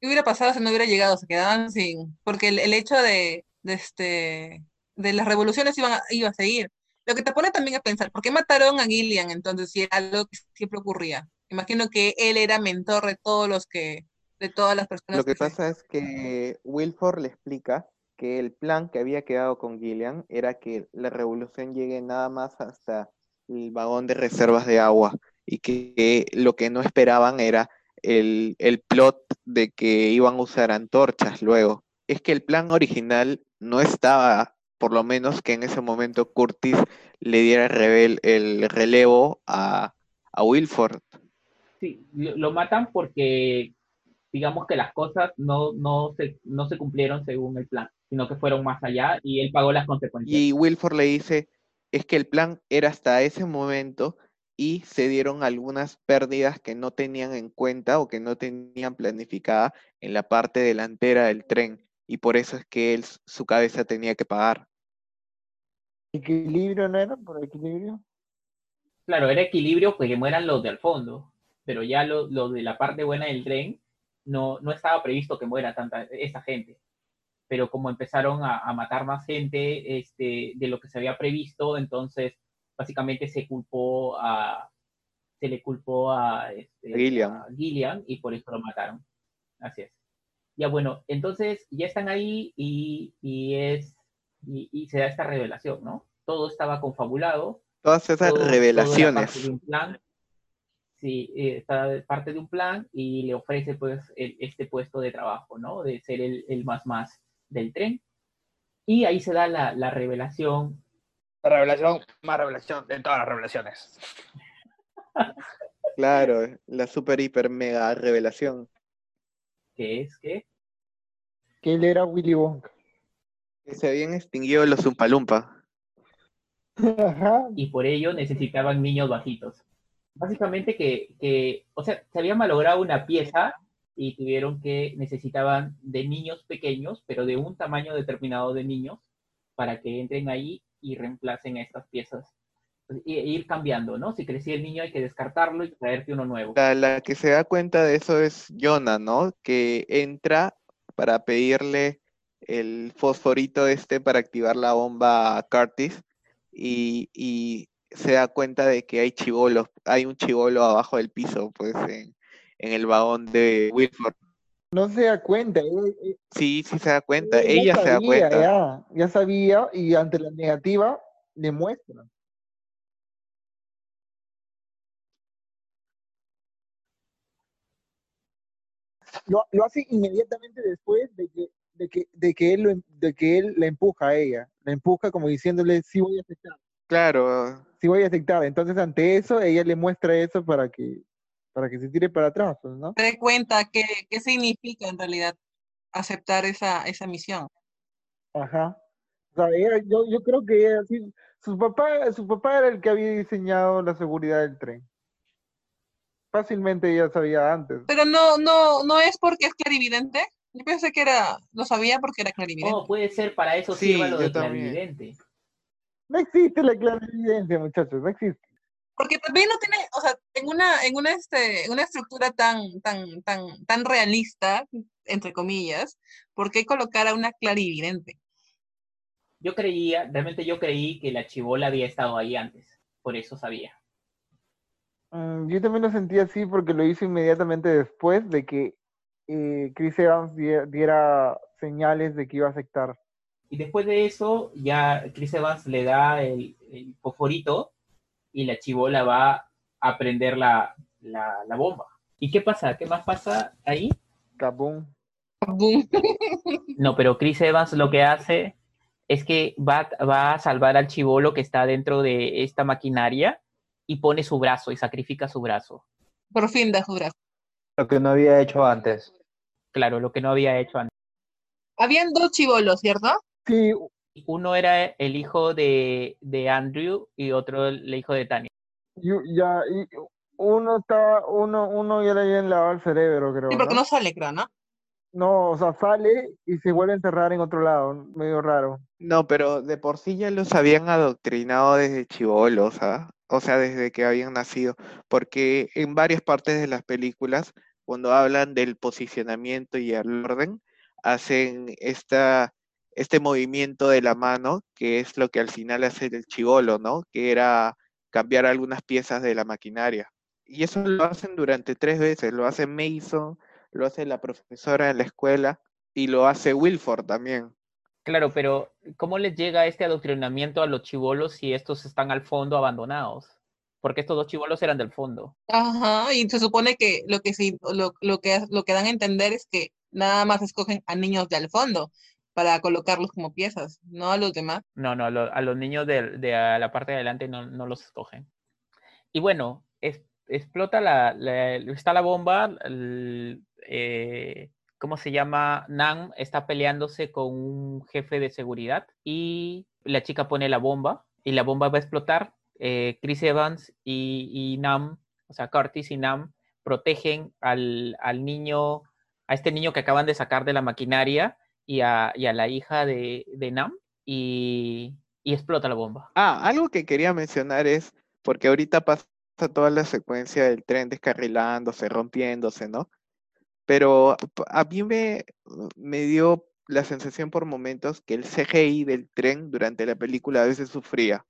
¿Qué hubiera pasado si no hubiera llegado? Se quedaban sin, porque el, el hecho de, de este, de las revoluciones iban a- iba a seguir. Lo que te pone también a pensar, ¿por qué mataron a Gillian entonces si era algo que siempre ocurría? Imagino que él era mentor de todos los que, de todas las personas Lo que pasa es que Wilford le explica que el plan que había quedado con Gillian era que la revolución llegue nada más hasta el vagón de reservas de agua y que lo que no esperaban era el, el plot de que iban a usar antorchas luego. Es que el plan original no estaba, por lo menos que en ese momento Curtis le diera el, revel- el relevo a, a Wilford. Sí, lo, lo matan porque digamos que las cosas no, no, se, no se cumplieron según el plan, sino que fueron más allá y él pagó las consecuencias. Y Wilford le dice, es que el plan era hasta ese momento y se dieron algunas pérdidas que no tenían en cuenta o que no tenían planificada en la parte delantera del tren. Y por eso es que él, su cabeza tenía que pagar. ¿Equilibrio no era? ¿Por equilibrio? Claro, era equilibrio porque mueran los del fondo, pero ya los lo de la parte buena del tren no, no estaba previsto que muera tanta esa gente. Pero como empezaron a, a matar más gente este, de lo que se había previsto, entonces básicamente se culpó a se le culpó a, este, Gillian. a Gillian y por eso lo mataron. Así es. Ya bueno, entonces ya están ahí y, y es y, y se da esta revelación, ¿no? Todo estaba confabulado, Todas esas todo- todo revelaciones. parte Sí, eh, está parte de un plan y le ofrece pues el- este puesto de trabajo, ¿no? De ser el, el más más del tren. Y ahí se da la, la revelación. Revelación, más revelación de todas las revelaciones. Claro, la super hiper mega revelación. que es que Que él era Willy Wonka. Que se habían extinguido los Zumpalumpa. Ajá. y por ello necesitaban niños bajitos. Básicamente que, que, o sea, se había malogrado una pieza y tuvieron que, necesitaban de niños pequeños, pero de un tamaño determinado de niños, para que entren ahí y reemplacen estas piezas. E ir cambiando, ¿no? Si crecía el niño hay que descartarlo y traerte uno nuevo. La, que se da cuenta de eso es Jonah, ¿no? Que entra para pedirle el fosforito este para activar la bomba a Curtis y, y se da cuenta de que hay chivolos, hay un chivolo abajo del piso, pues en, en el vagón de Wilford. No se da cuenta. eh, eh, Sí, sí se da cuenta, ella se da cuenta. Ya, ya sabía y ante la negativa le muestra. Lo, lo hace inmediatamente después de que, de que, de que él lo de que él la empuja a ella. La empuja como diciéndole sí voy a aceptar, Claro, sí voy a aceptar. Entonces ante eso ella le muestra eso para que, para que se tire para atrás, pues, ¿no? Se dé cuenta qué, qué significa en realidad aceptar esa, esa misión. Ajá. O sea, ella- yo, yo creo que ella sí- su papá, su papá era el que había diseñado la seguridad del tren. Fácilmente ella sabía antes. Pero no, no, no es porque es clarividente. Yo pensé que era, lo sabía porque era clarividente. Oh, puede ser, para eso Sí, sirva lo yo de también. No existe la clarividencia, muchachos, no existe. Porque también no tiene, o sea, en una, en una, este, en una estructura tan, tan, tan, tan realista, entre comillas, ¿por qué colocar a una clarividente? Yo creía, realmente yo creí que la chivola había estado ahí antes, por eso sabía. Mm, yo también lo sentí así porque lo hizo inmediatamente después de que eh, Chris Evans die- diera señales de que iba a aceptar. Y después de eso, ya Chris Evans le da el, el fosforito y la chivola va a prender la, la, la bomba. ¿Y qué pasa? ¿Qué más pasa ahí? Capum. Boom. No, pero Chris Evans lo que hace es que va, va a salvar al chivolo que está dentro de esta maquinaria y pone su brazo y sacrifica su brazo. Por fin da su brazo. Lo que no había hecho antes. Claro, lo que no había hecho antes. Habían dos chivolos, ¿cierto? Sí, Uno era el hijo de, de Andrew y otro el hijo de Tania. yo- ya, y uno estaba, uno, uno ya le habían lavado el cerebro, creo. Sí, porque ¿no? no sale, creo, ¿no? No, o sea, sale y se vuelve a enterrar en otro lado, medio raro. no, pero de por sí ya los habían adoctrinado desde chivolos, ¿ah? O sea, desde que habían nacido, porque en varias partes de las películas, cuando hablan del posicionamiento y el orden, hacen esta, este movimiento de la mano, que es lo que al final hace el chivolo, ¿no? Que era cambiar algunas piezas de la maquinaria. Y eso lo hacen durante tres veces, lo hace Mason, lo hace la profesora en la escuela y lo hace Wilford también. Claro, pero ¿cómo les llega este adoctrinamiento a los chivolos si estos están al fondo abandonados? Porque estos dos chivolos eran del fondo. Ajá, y se supone que lo que sí, lo, lo que lo que dan a entender es que nada más escogen a niños del fondo para colocarlos como piezas, no a los demás. No, no, lo- a los niños de, de a la parte de adelante no, no los escogen. Y bueno, es- explota la, la- está la bomba, el, eh, ¿cómo se llama? Nan está peleándose con un jefe de seguridad y la chica pone la bomba y la bomba va a explotar. Eh, Chris Evans y, y Nam, o sea, Curtis y Nam protegen al, al niño, a este niño que acaban de sacar de la maquinaria y a, y a la hija de, de Nam y, y explota la bomba. Ah, algo que quería mencionar es, porque ahorita pasa toda la secuencia del tren descarrilándose, rompiéndose, ¿no? Pero a mí me, me dio la sensación por momentos que el CGI del tren durante la película a veces sufría.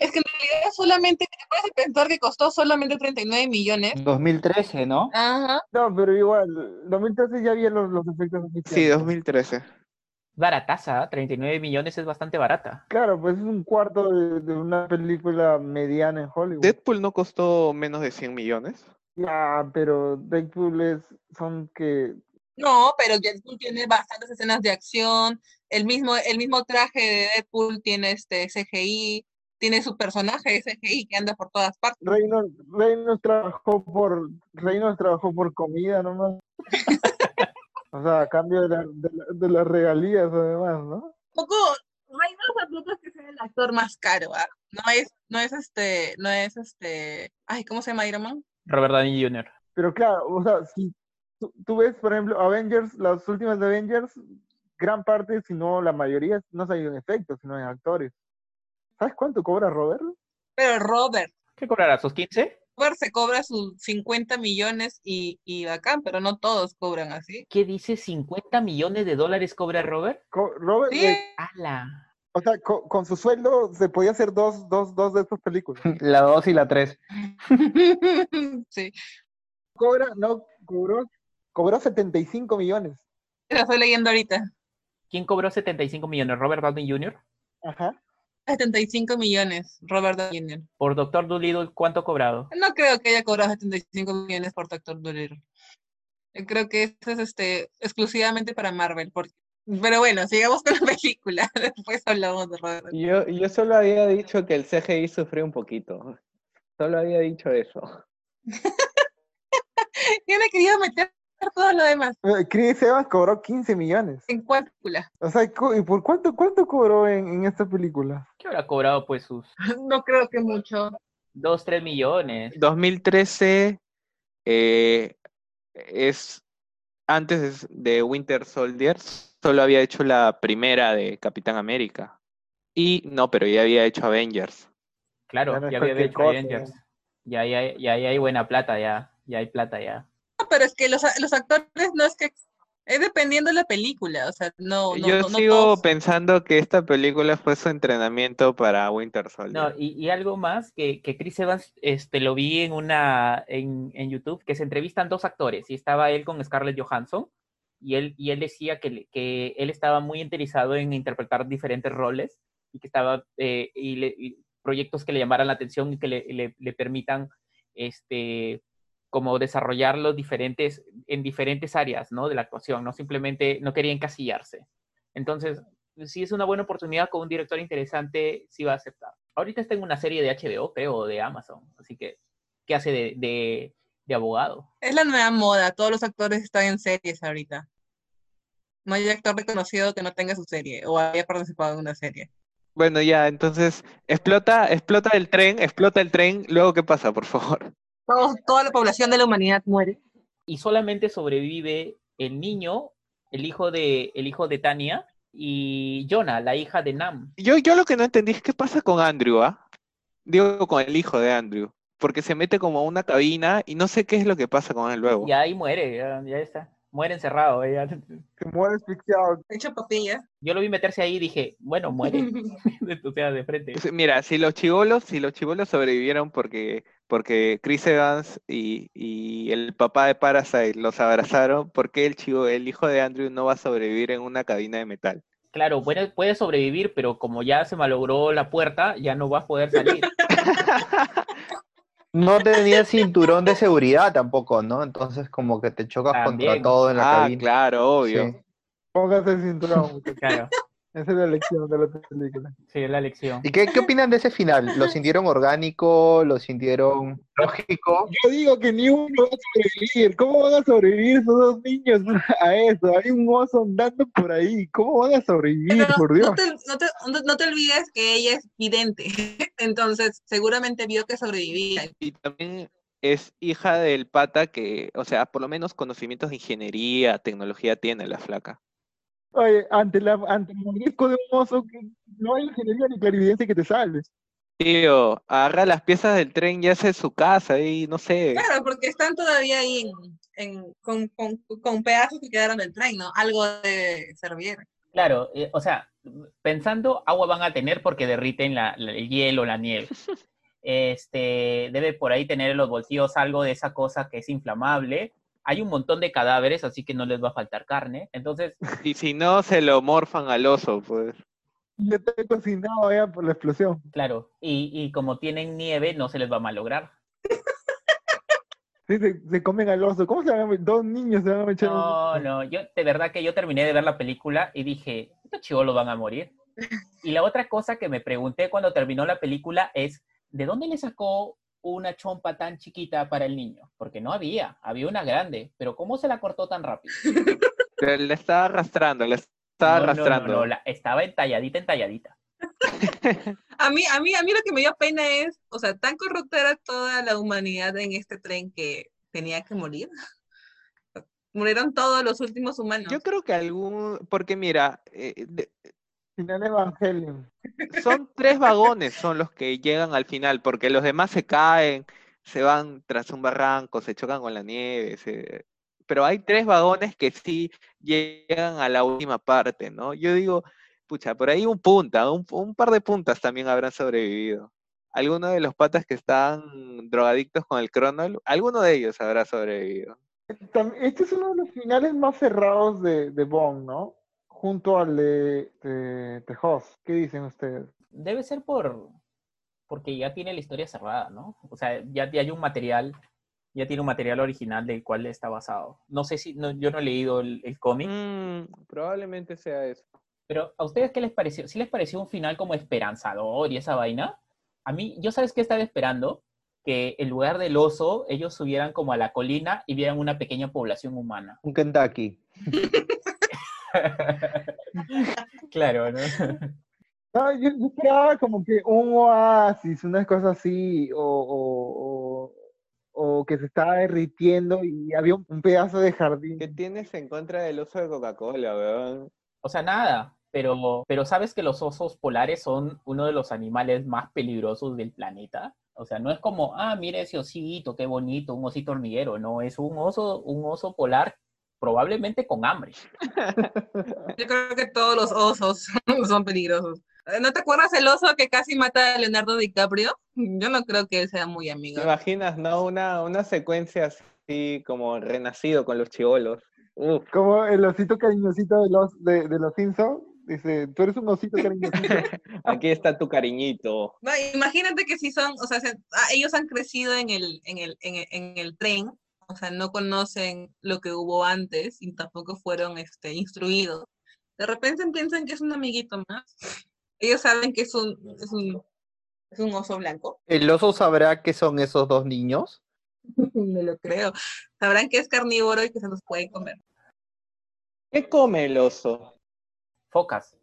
Es que en realidad solamente, te puedes pensar que costó solamente 39 millones. 2013, ¿no? Ajá. No, pero igual, 2013 ya había los, los efectos Sí, especiales. 2013. Barataza, 39 millones es bastante barata. Claro, pues es un cuarto de, de una película mediana en Hollywood. Deadpool no costó menos de 100 millones. Ya, pero Deadpool es, son que No, pero Deadpool tiene bastantes escenas de acción. El mismo, el mismo traje de Deadpool tiene este CGI, tiene su personaje de CGI que anda por todas partes. Reynolds, Reynolds trabajó por Reynolds trabajó por comida nomás. O sea, a cambio de, la- de la- de las regalías además, ¿no? Poco, Reynolds tampoco es que sea el actor más caro, ¿ah? No es, no es este, no es este, ay, ¿cómo se llama Iron Man? Robert Downey Jr. Pero claro, o sea, si tú, tú ves, por ejemplo, Avengers, las últimas de Avengers, gran parte, si no la mayoría, no se ha ido en efectos, sino en actores. ¿Sabes cuánto cobra Robert? Pero Robert, ¿Qué cobrará? ¿Sus 15? Robert se cobra sus 50 millones y, y bacán, pero no todos cobran así. ¿Qué dice? ¿50 millones de dólares cobra Robert? Co- Robert, Sí, eh, ¡Hala! o sea, co- con su sueldo se podía hacer dos, dos, dos de estas películas. La 2 y la 3. sí. Cobra, no, cobró, cobró 75 millones. Lo estoy leyendo ahorita. ¿Quién cobró 75 millones? ¿Robert Downey Jr.? Ajá. 75 millones, Robert Downey Jr. Por Doctor Dolittle, ¿cuánto ha cobrado? No creo que haya cobrado 75 millones por Doctor Dolittle. Yo Creo que esto es este, exclusivamente para Marvel. Porque... Pero bueno, sigamos con la película. Después hablamos de Robert. Downey. Yo, yo solo había dicho que el CGI sufrió un poquito. Solo había dicho eso. Yo le quería meter todo lo demás. Eh, Chris Evans cobró 15 millones. ¿En cuál película? O sea, ¿y por cuánto, cuánto cobró en, en esta película? ¿Qué habrá cobrado? Pues sus No creo que mucho. 2, 3 millones. 2013 eh, es antes de Winter Soldier. Solo había hecho la primera de Capitán América. Y no, pero ya había hecho Avengers. Claro, Ya no es ya había hecho cosa, Avengers. Ya, ya, ya, ya hay buena plata, ya. Ya hay plata, ya. Pero es que los, los actores no es que. Es dependiendo de la película. O sea, no. no Yo no- no sigo todos- pensando que esta película fue su entrenamiento para Winter Soldier. No, y, y algo más que, que Chris Evans este, lo vi en una en, en YouTube, que se entrevistan dos actores, y estaba él con Scarlett Johansson, y él, y él decía que, que él estaba muy interesado en interpretar diferentes roles, y que estaba, eh, y, le- y proyectos que le llamaran la atención y que le, le- le permitan, este, como desarrollar los diferentes, en diferentes áreas, ¿no? De la actuación, no simplemente, no quería encasillarse. Entonces, si es una buena oportunidad con un director interesante, sí va a aceptar. Ahorita está en una serie de HBO, creo, o de Amazon, así que, ¿qué hace de, de, de abogado? Es la nueva moda. Todos los actores están en series ahorita. No hay actor reconocido que no tenga su serie o haya participado en una serie. Bueno, ya, entonces, explota, explota el tren, explota el tren, luego ¿qué pasa, por favor? Todos- toda la población de la humanidad muere. Y solamente sobrevive el niño, el hijo de, el hijo de Tania, y Jonah, la hija de Nam. Yo, yo lo que no entendí es qué pasa con Andrew, ¿ah? Digo, con el hijo de Andrew. Porque se mete como a una cabina y no sé qué es lo que pasa con él luego. Y ahí muere, ya, ya está. Muere encerrado. ya. Se muere asfixiado. Hecho, papilla. Yo lo vi meterse ahí y dije, bueno, muere. o sea, de frente. Mira, si los chivolos, si los chivolos sobrevivieron porque, porque Chris Evans y, y el papá de Parasite los abrazaron, ¿por qué el chivo, el hijo de Andrew no va a sobrevivir en una cabina de metal? Claro, puede, puede sobrevivir, pero como ya se malogró la puerta, ya no va a poder salir. No tenía cinturón de seguridad tampoco, ¿no? Entonces como que te chocas También. contra todo en la Ah, cabina. claro, obvio. Sí. Póngase el cinturón. Claro, Esa es la lección de la película. sí, es la lección. ¿Y qué, qué opinan de ese final? ¿Lo sintieron orgánico? ¿Lo sintieron lógico? Yo digo que ni uno va a sobrevivir. ¿Cómo van a sobrevivir esos dos niños a eso? Hay un oso andando por ahí. ¿Cómo van a sobrevivir, Pero por Dios? no, te, no, te, no- no te olvides que ella es vidente. Entonces, seguramente vio que sobrevivía. Y también es hija del pata que, o sea, por lo menos conocimientos de ingeniería, tecnología tiene la flaca. Oye, ante, la, ante el mordisco de un oso, que no hay ingeniería ni clarividencia que te salve. Tío, agarra las piezas del tren y hace su casa y no sé. Claro, porque están todavía ahí en, en- con, con, con pedazos que quedaron del tren, ¿no? Algo de servir. Claro, eh, o sea, pensando, agua van a tener porque derriten la- la- el hielo, la nieve. Este, debe por ahí tener en los bolsillos algo de esa cosa que es inflamable. Hay un montón de cadáveres, así que no les va a faltar carne. Entonces, Y si no, se lo morfan al oso, pues. Ya está cocinado ya por la explosión. claro, y, y como tienen nieve, no se les va a malograr. Sí, se, se comen al oso. ¿Cómo se van a Dos niños se van a echar. No, no, yo de verdad que yo terminé de ver la película y dije, estos chivolos van a morir. Y la otra cosa que me pregunté cuando terminó la película es, ¿de dónde le sacó una chompa tan chiquita para el niño? Porque no había, había una grande, pero ¿cómo se la cortó tan rápido? Le estaba arrastrando, le estaba No, no, no, arrastrando. no, la- estaba entalladita, entalladita. A mí, a mí, a mí lo que me dio pena es, o sea, tan corrupta era toda la humanidad en este tren que tenía que morir. Murieron todos los últimos humanos. Yo creo que algún, porque mira, eh, de- Final Evangelion. son tres vagones son los que llegan al final, porque los demás se caen, se van tras un barranco, se chocan con la nieve, se- pero hay tres vagones que sí llegan a la última parte, ¿no? Yo digo, pucha, por ahí un punta, un, un par de puntas también habrán sobrevivido. Alguno de los patas que están drogadictos con el cronol, alguno de ellos habrá sobrevivido. Este es uno de los finales más cerrados de, de Bond, ¿no? Junto al de, de, de Hoss. ¿Qué dicen ustedes? Debe ser por porque ya tiene la historia cerrada, ¿no? O sea, ya, ya hay un material, ya tiene un material original del cual está basado. No sé si, no, yo no he leído el, el cómic, Mm, probablemente sea eso. pero ¿a ustedes qué les pareció? ¿Sí les pareció un final como esperanzador y esa vaina? A mí, yo sabes qué estaba esperando? Que en lugar del oso, ellos subieran como a la colina y vieran una pequeña población humana. Un Kentucky. claro, ¿no? No, yo, yo esperaba como que un oasis, unas cosas así, o, o, o- o que se estaba derritiendo y había un, un pedazo de jardín. ¿Qué tienes en contra del uso de Coca-Cola, weón? O sea, nada, pero, pero sabes que los osos polares son uno de los animales más peligrosos del planeta. O sea, no es como, ah, mira ese osito, qué bonito, un osito hormiguero. No, es un oso, un oso polar probablemente con hambre. Yo creo que todos los osos son peligrosos. ¿No te acuerdas el oso que casi mata a Leonardo DiCaprio? Yo no creo que él sea muy amigo. ¿Te imaginas, no? Una, una secuencia así como renacido con los chivolos. Como el osito cariñosito de los, de, de los Simpsons. Dice, tú eres un osito cariñosito. aquí está tu cariñito. No, imagínate que si son, o sea, se- ah, ellos han crecido en el, en el, en el, en el tren, o sea, no conocen lo que hubo antes y tampoco fueron este, instruidos. De repente piensan que es un amiguito más. Ellos saben que es un, es un, es un oso blanco. ¿El oso sabrá qué son esos dos niños? No lo creo. Sabrán que es carnívoro y que se los pueden comer. ¿Qué come el oso? Focas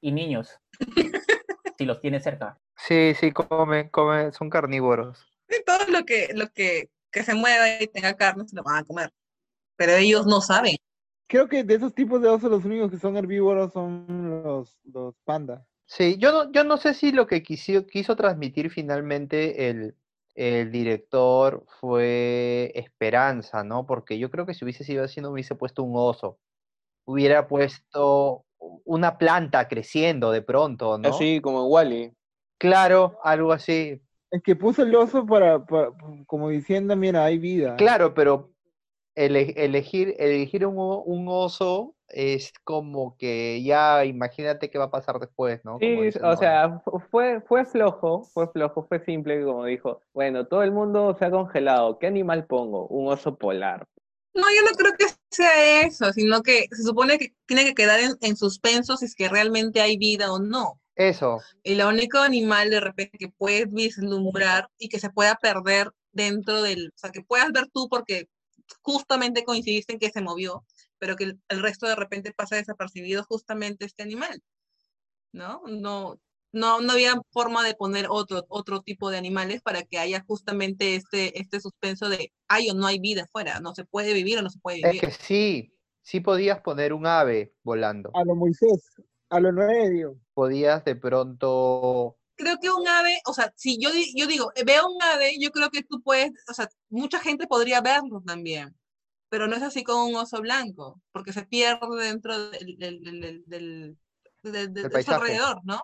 y niños, si los tiene cerca. Sí, sí, comen, comen, son carnívoros. Y todo lo que, lo que, que se mueva y tenga carne se lo van a comer. Pero ellos no saben. Creo que de esos tipos de osos los únicos que son herbívoros son los, los pandas. Sí, yo no, yo no sé si lo que quiso, quiso transmitir finalmente el, el director fue esperanza, ¿no? Porque yo creo que si hubiese sido así, no hubiese puesto un oso. Hubiera puesto una planta creciendo de pronto, ¿no? Así como Wally. Claro, algo así. Es que puso el oso para, para- como diciendo, mira, hay vida. Claro, pero ele- elegir, elegir un, oso es como que ya imagínate qué va a pasar después, ¿no? Sí, dicen o sea, fu- fue, fue flojo, fue flojo, fue simple, como dijo. Bueno, todo el mundo se ha congelado. ¿Qué animal pongo? Un oso polar. No, yo no creo que sea eso, sino que se supone que tiene que quedar en, en suspenso si es que realmente hay vida o no. Eso, Y el único animal de repente que puedes vislumbrar y que se pueda perder dentro del, o sea, que puedas ver tú porque justamente coincidiste en que se movió, pero que el, el resto de repente pasa desapercibido justamente este animal, ¿no? No, no, no había forma de poner otro, otro tipo de animales para que haya justamente este, este suspenso de hay o no hay vida afuera, no se puede vivir o no se puede es vivir. que sí, sí podías poner un ave volando. A lo Moisés, a lo medio. Podías de pronto, creo que un ave, o sea, si yo, di- yo digo, eh, veo un ave, yo creo que tú puedes, o sea, mucha gente podría verlo también, pero no es así con un oso blanco, porque se pierde dentro del, del, del, del- del- alrededor, ¿no?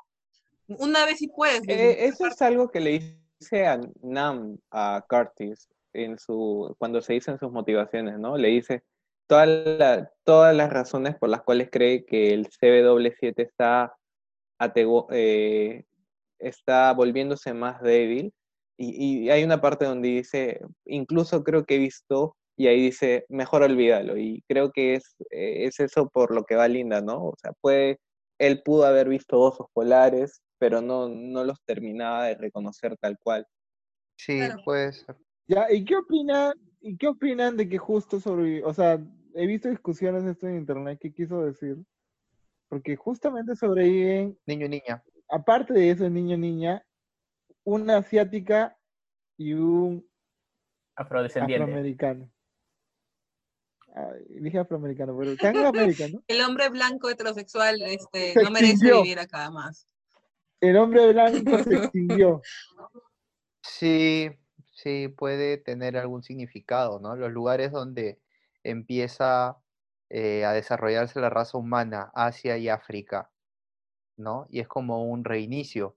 Un ave sí puedes. Eh, eso es algo que le dice a Nam, a Curtis, en su, cuando se dice en sus motivaciones, ¿no? Le dice toda la- todas las razones por las cuales cree que el CW7 está, eh, está volviéndose más débil. Y, y hay una parte donde dice, incluso creo que he visto, y ahí dice, mejor olvídalo. Y creo que es, eh, es eso por lo que va Linda, ¿no? O sea, puede, él pudo haber visto osos polares, pero no, no los terminaba de reconocer tal cual. sí, Claro. puede ser. Ya, ¿y qué opinan? ¿Y qué opinan de que justo sobrevivió? O sea, he visto discusiones de esto en internet, ¿qué quiso decir? Porque justamente sobreviven Niño y niña. aparte de eso, niño, niña, una asiática y un Afrodescendiente. afroamericano. Ay, dije afroamericano, pero ¿qué afroamericano? El hombre blanco heterosexual este, Se no merece extinguió. vivir acá más. El hombre blanco se extinguió. Sí, sí, puede tener algún significado, ¿no? Los lugares donde empieza eh, a desarrollarse la raza humana, Asia y África, ¿no? Y es como un reinicio.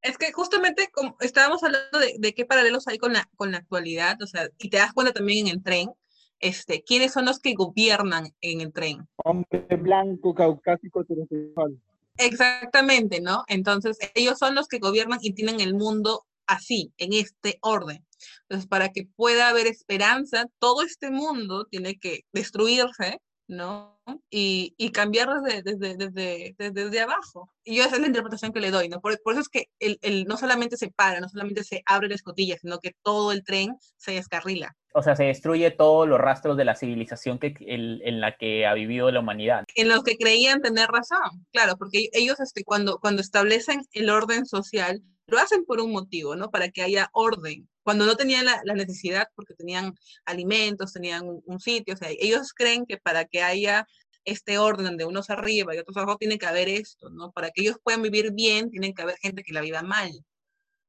Es que justamente como estábamos hablando de, de qué paralelos hay con la, con la actualidad, o sea, y te das cuenta también en el tren, este, quiénes son los que gobiernan en el tren. Hombre blanco, caucásico, heterosexual. Exactamente, ¿no? Entonces, ellos son los que gobiernan y tienen el mundo así, en este orden. Entonces, para que pueda haber esperanza, todo este mundo tiene que destruirse, ¿no? Y, y cambiar desde, desde, desde, desde, abajo. Y yo esa es la interpretación que le doy, ¿no? Por, por eso es que el, el, no solamente se para, no solamente se abre la escotilla, sino que todo el tren se descarrila. O sea, se destruye todos los rastros de la civilización que, el- en la que ha vivido la humanidad. en los que creían tener razón, claro, porque ellos este, cuando, cuando establecen el orden social, lo hacen por un motivo, ¿no? Para que haya orden. Cuando no tenían la, la necesidad, porque tenían alimentos, tenían un, un sitio, o sea, ellos creen que para que haya este orden donde unos arriba y otros abajo, tiene que haber esto, ¿no? Para que ellos puedan vivir bien, tienen que haber gente que la viva mal.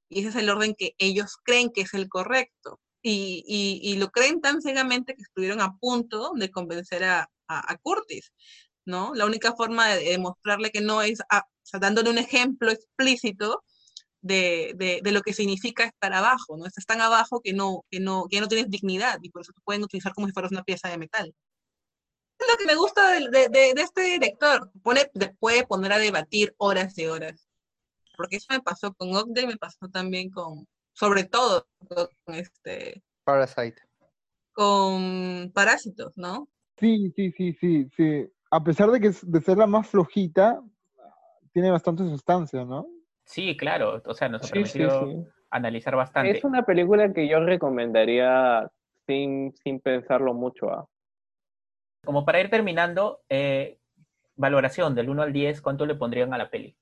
Y ese es el orden que ellos creen que es el correcto. Y, y, y lo creen tan ciegamente que estuvieron a punto de convencer a, a, a Curtis. ¿no? La única forma de demostrarle que no es, ah, o sea, dándole un ejemplo explícito de, de, de, lo que significa estar abajo, ¿no? Estás tan abajo que no, que no, que no tienes dignidad y por eso te pueden utilizar como si fueras una pieza de metal. Es lo que me gusta de, de, de este director, pone, puede poner a debatir horas y horas. Porque eso me pasó con Ogden, me pasó también con, sobre todo con este... Parasite. Con Parásitos, ¿no? Sí, sí, sí, sí, sí. A pesar de que es- de ser la más flojita, tiene bastante sustancia, ¿no? Sí, claro. O sea, nos ha Sí, sí, permitido sí. analizar bastante. Es una película que yo recomendaría sin, sin pensarlo mucho. ¿ah? Como para ir terminando, eh, valoración del 1 al 10, ¿cuánto le pondrían a la peli?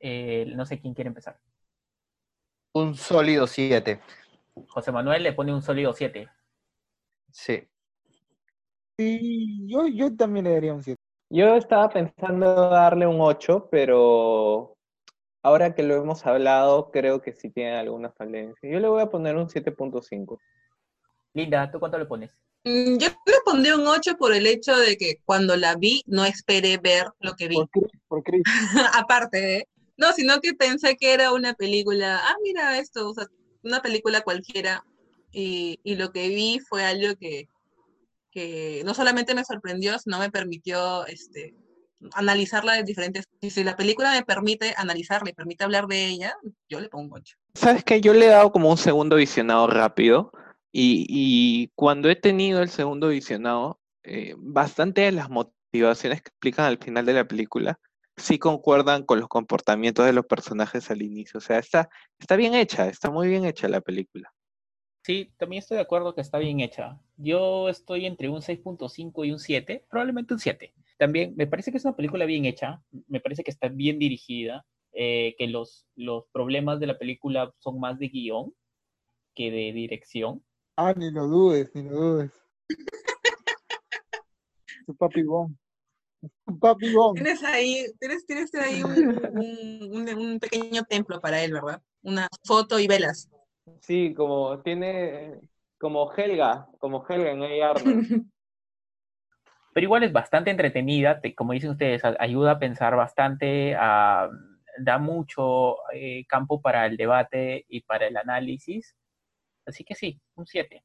Eh, no sé quién quiere empezar. Un sólido 7. José Manuel le pone un sólido 7. Sí. Y yo, yo también le daría un 7. Yo estaba pensando darle un 8, pero ahora que lo hemos hablado, creo que sí tiene alguna falencia. Yo le voy a poner un 7.5. Linda, ¿tú cuánto le pones? Mm, Yo le pondría un 8 por el hecho de que cuando la vi no esperé ver lo que vi. Por Chris, por Chris. Aparte, ¿eh? No, sino que pensé que era una película, ah, mira esto, o sea, una película cualquiera. Y, y lo que vi fue algo que, que no solamente me sorprendió, sino me permitió este, analizarla de diferentes. Y si la película me permite analizarla y permite hablar de ella, yo le pongo un 8. ¿Sabes qué? Yo le he dado como un segundo visionado rápido y, y cuando he tenido el segundo visionado, eh, bastante de las motivaciones que explican al final de la película sí concuerdan con los comportamientos de los personajes al inicio. O sea, está, está bien hecha, está muy bien hecha la película. Sí, también estoy de acuerdo que está bien hecha. Yo estoy entre un 6.5 y un 7, probablemente un 7. También me parece que es una película bien hecha, me parece que está bien dirigida, eh, que los, los problemas de la película son más de guion que de dirección. Ah, ni lo dudes, ni lo dudes. Su papi Bon. Papi Bon. Tienes ahí, tienes, tienes ahí un, un, un- un pequeño templo para él, ¿verdad? Una foto y velas. Sí, como tiene, como Helga, como Helga en A. Pero igual es bastante entretenida, te- como dicen ustedes, a- ayuda a pensar bastante, a- da mucho eh, campo para el debate y para el análisis. Así que sí, un 7.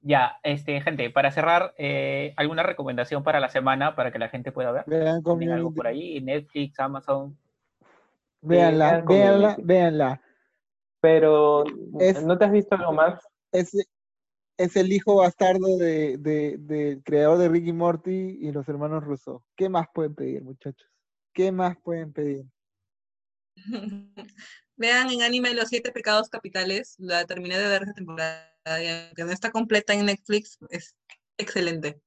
Ya, este, gente, para cerrar, eh, ¿alguna recomendación para la semana para que la gente pueda ver? Vean ¿Tienen algo por ahí? Netflix, Amazon. Véanla, vean véanla, Community. véanla. Pero, Es- ¿no te has visto algo más? Es, es el hijo bastardo de, de- del creador de Ricky Morty y los hermanos Russo. ¿Qué más pueden pedir, muchachos? ¿Qué más pueden pedir? Vean en anime Los Siete Pecados Capitales, la terminé de ver esta temporada, aunque no está completa en Netflix, es excelente.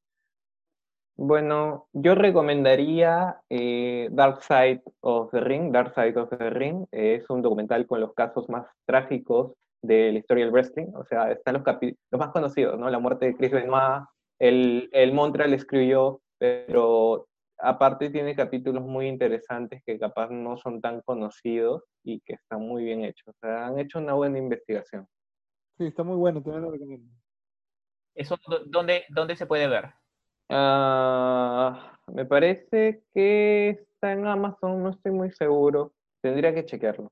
Bueno, yo recomendaría eh, Dark Side of the Ring. Dark Side of the Ring es un documental con los casos más trágicos de la historia del wrestling. O sea, están los, los más conocidos, ¿no? La muerte de Chris Benoit, el, el Montreal escribió, pero aparte tiene capítulos muy interesantes que capaz no son tan conocidos y que están muy bien hechos. O sea, han hecho una buena investigación. Sí, está muy bueno, también lo recomiendo. ¿Eso dónde, dónde se puede ver? Ah, me parece que está en Amazon, no estoy muy seguro. Tendría que chequearlo.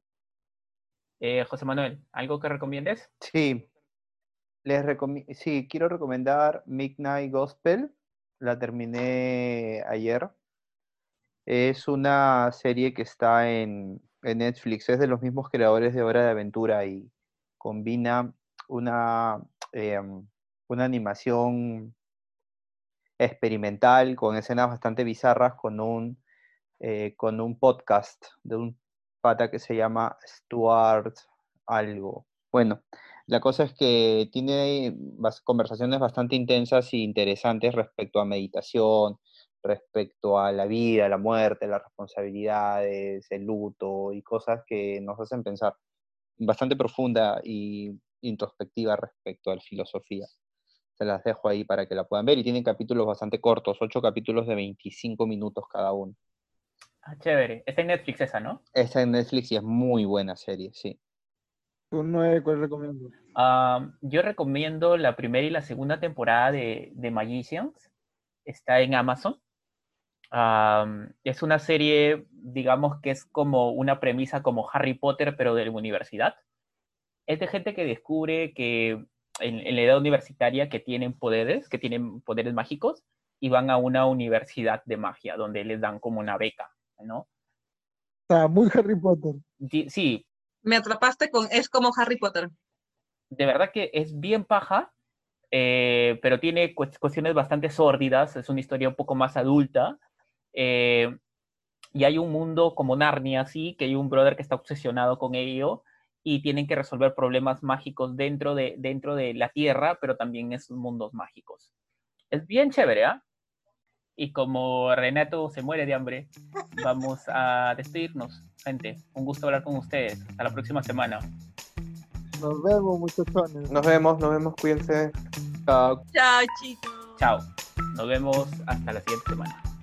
Eh, José Manuel, ¿algo que recomiendes? Sí, les sí, quiero recomendar Midnight Gospel. La terminé ayer. Es una serie que está en, en Netflix. Es de los mismos creadores de Hora de Aventura y combina una, em, una animación experimental, con escenas bastante bizarras, con un, eh, con un podcast de un que se llama Stuart algo. Bueno, la cosa es que tiene conversaciones bastante intensas e interesantes respecto a meditación, respecto a la vida, la muerte, las responsabilidades, el luto y cosas que nos hacen pensar bastante profunda y introspectiva respecto a la filosofía se las dejo ahí para que la puedan ver y tienen capítulos bastante cortos, ocho capítulos de 25 minutos cada uno. Ah, chévere. Está en Netflix esa, ¿no? Está en Netflix y es muy buena serie, sí. ¿Tú nueve cuál recomiendo? yo recomiendo la primera y la segunda temporada de, de Magicians. Está en Amazon. es una serie, digamos que es como una premisa como Harry Potter, pero de la universidad. Es de gente que descubre que en, la edad universitaria que tienen poderes, que tienen poderes mágicos, y van a una universidad de magia, donde les dan como una beca, ¿no? Está muy Harry Potter. Sí. Me atrapaste con es como Harry Potter. De verdad que es bien paja, eh, pero tiene cuestiones bastante sórdidas, es una historia un poco más adulta. Eh, y hay un mundo como Narnia, así, que hay un brother que está obsesionado con ello y tienen que resolver problemas mágicos dentro de, dentro de la Tierra, pero también en esos mundos mágicos. Es bien chévere, ¿ah? Y como Renato se muere de hambre, vamos a despedirnos, gente. Un gusto hablar con ustedes. Hasta la próxima semana. Nos vemos, muchachones. Nos vemos, nos vemos, cuídense. Chao. Chao, chicos. Chao. Nos vemos hasta la siguiente semana.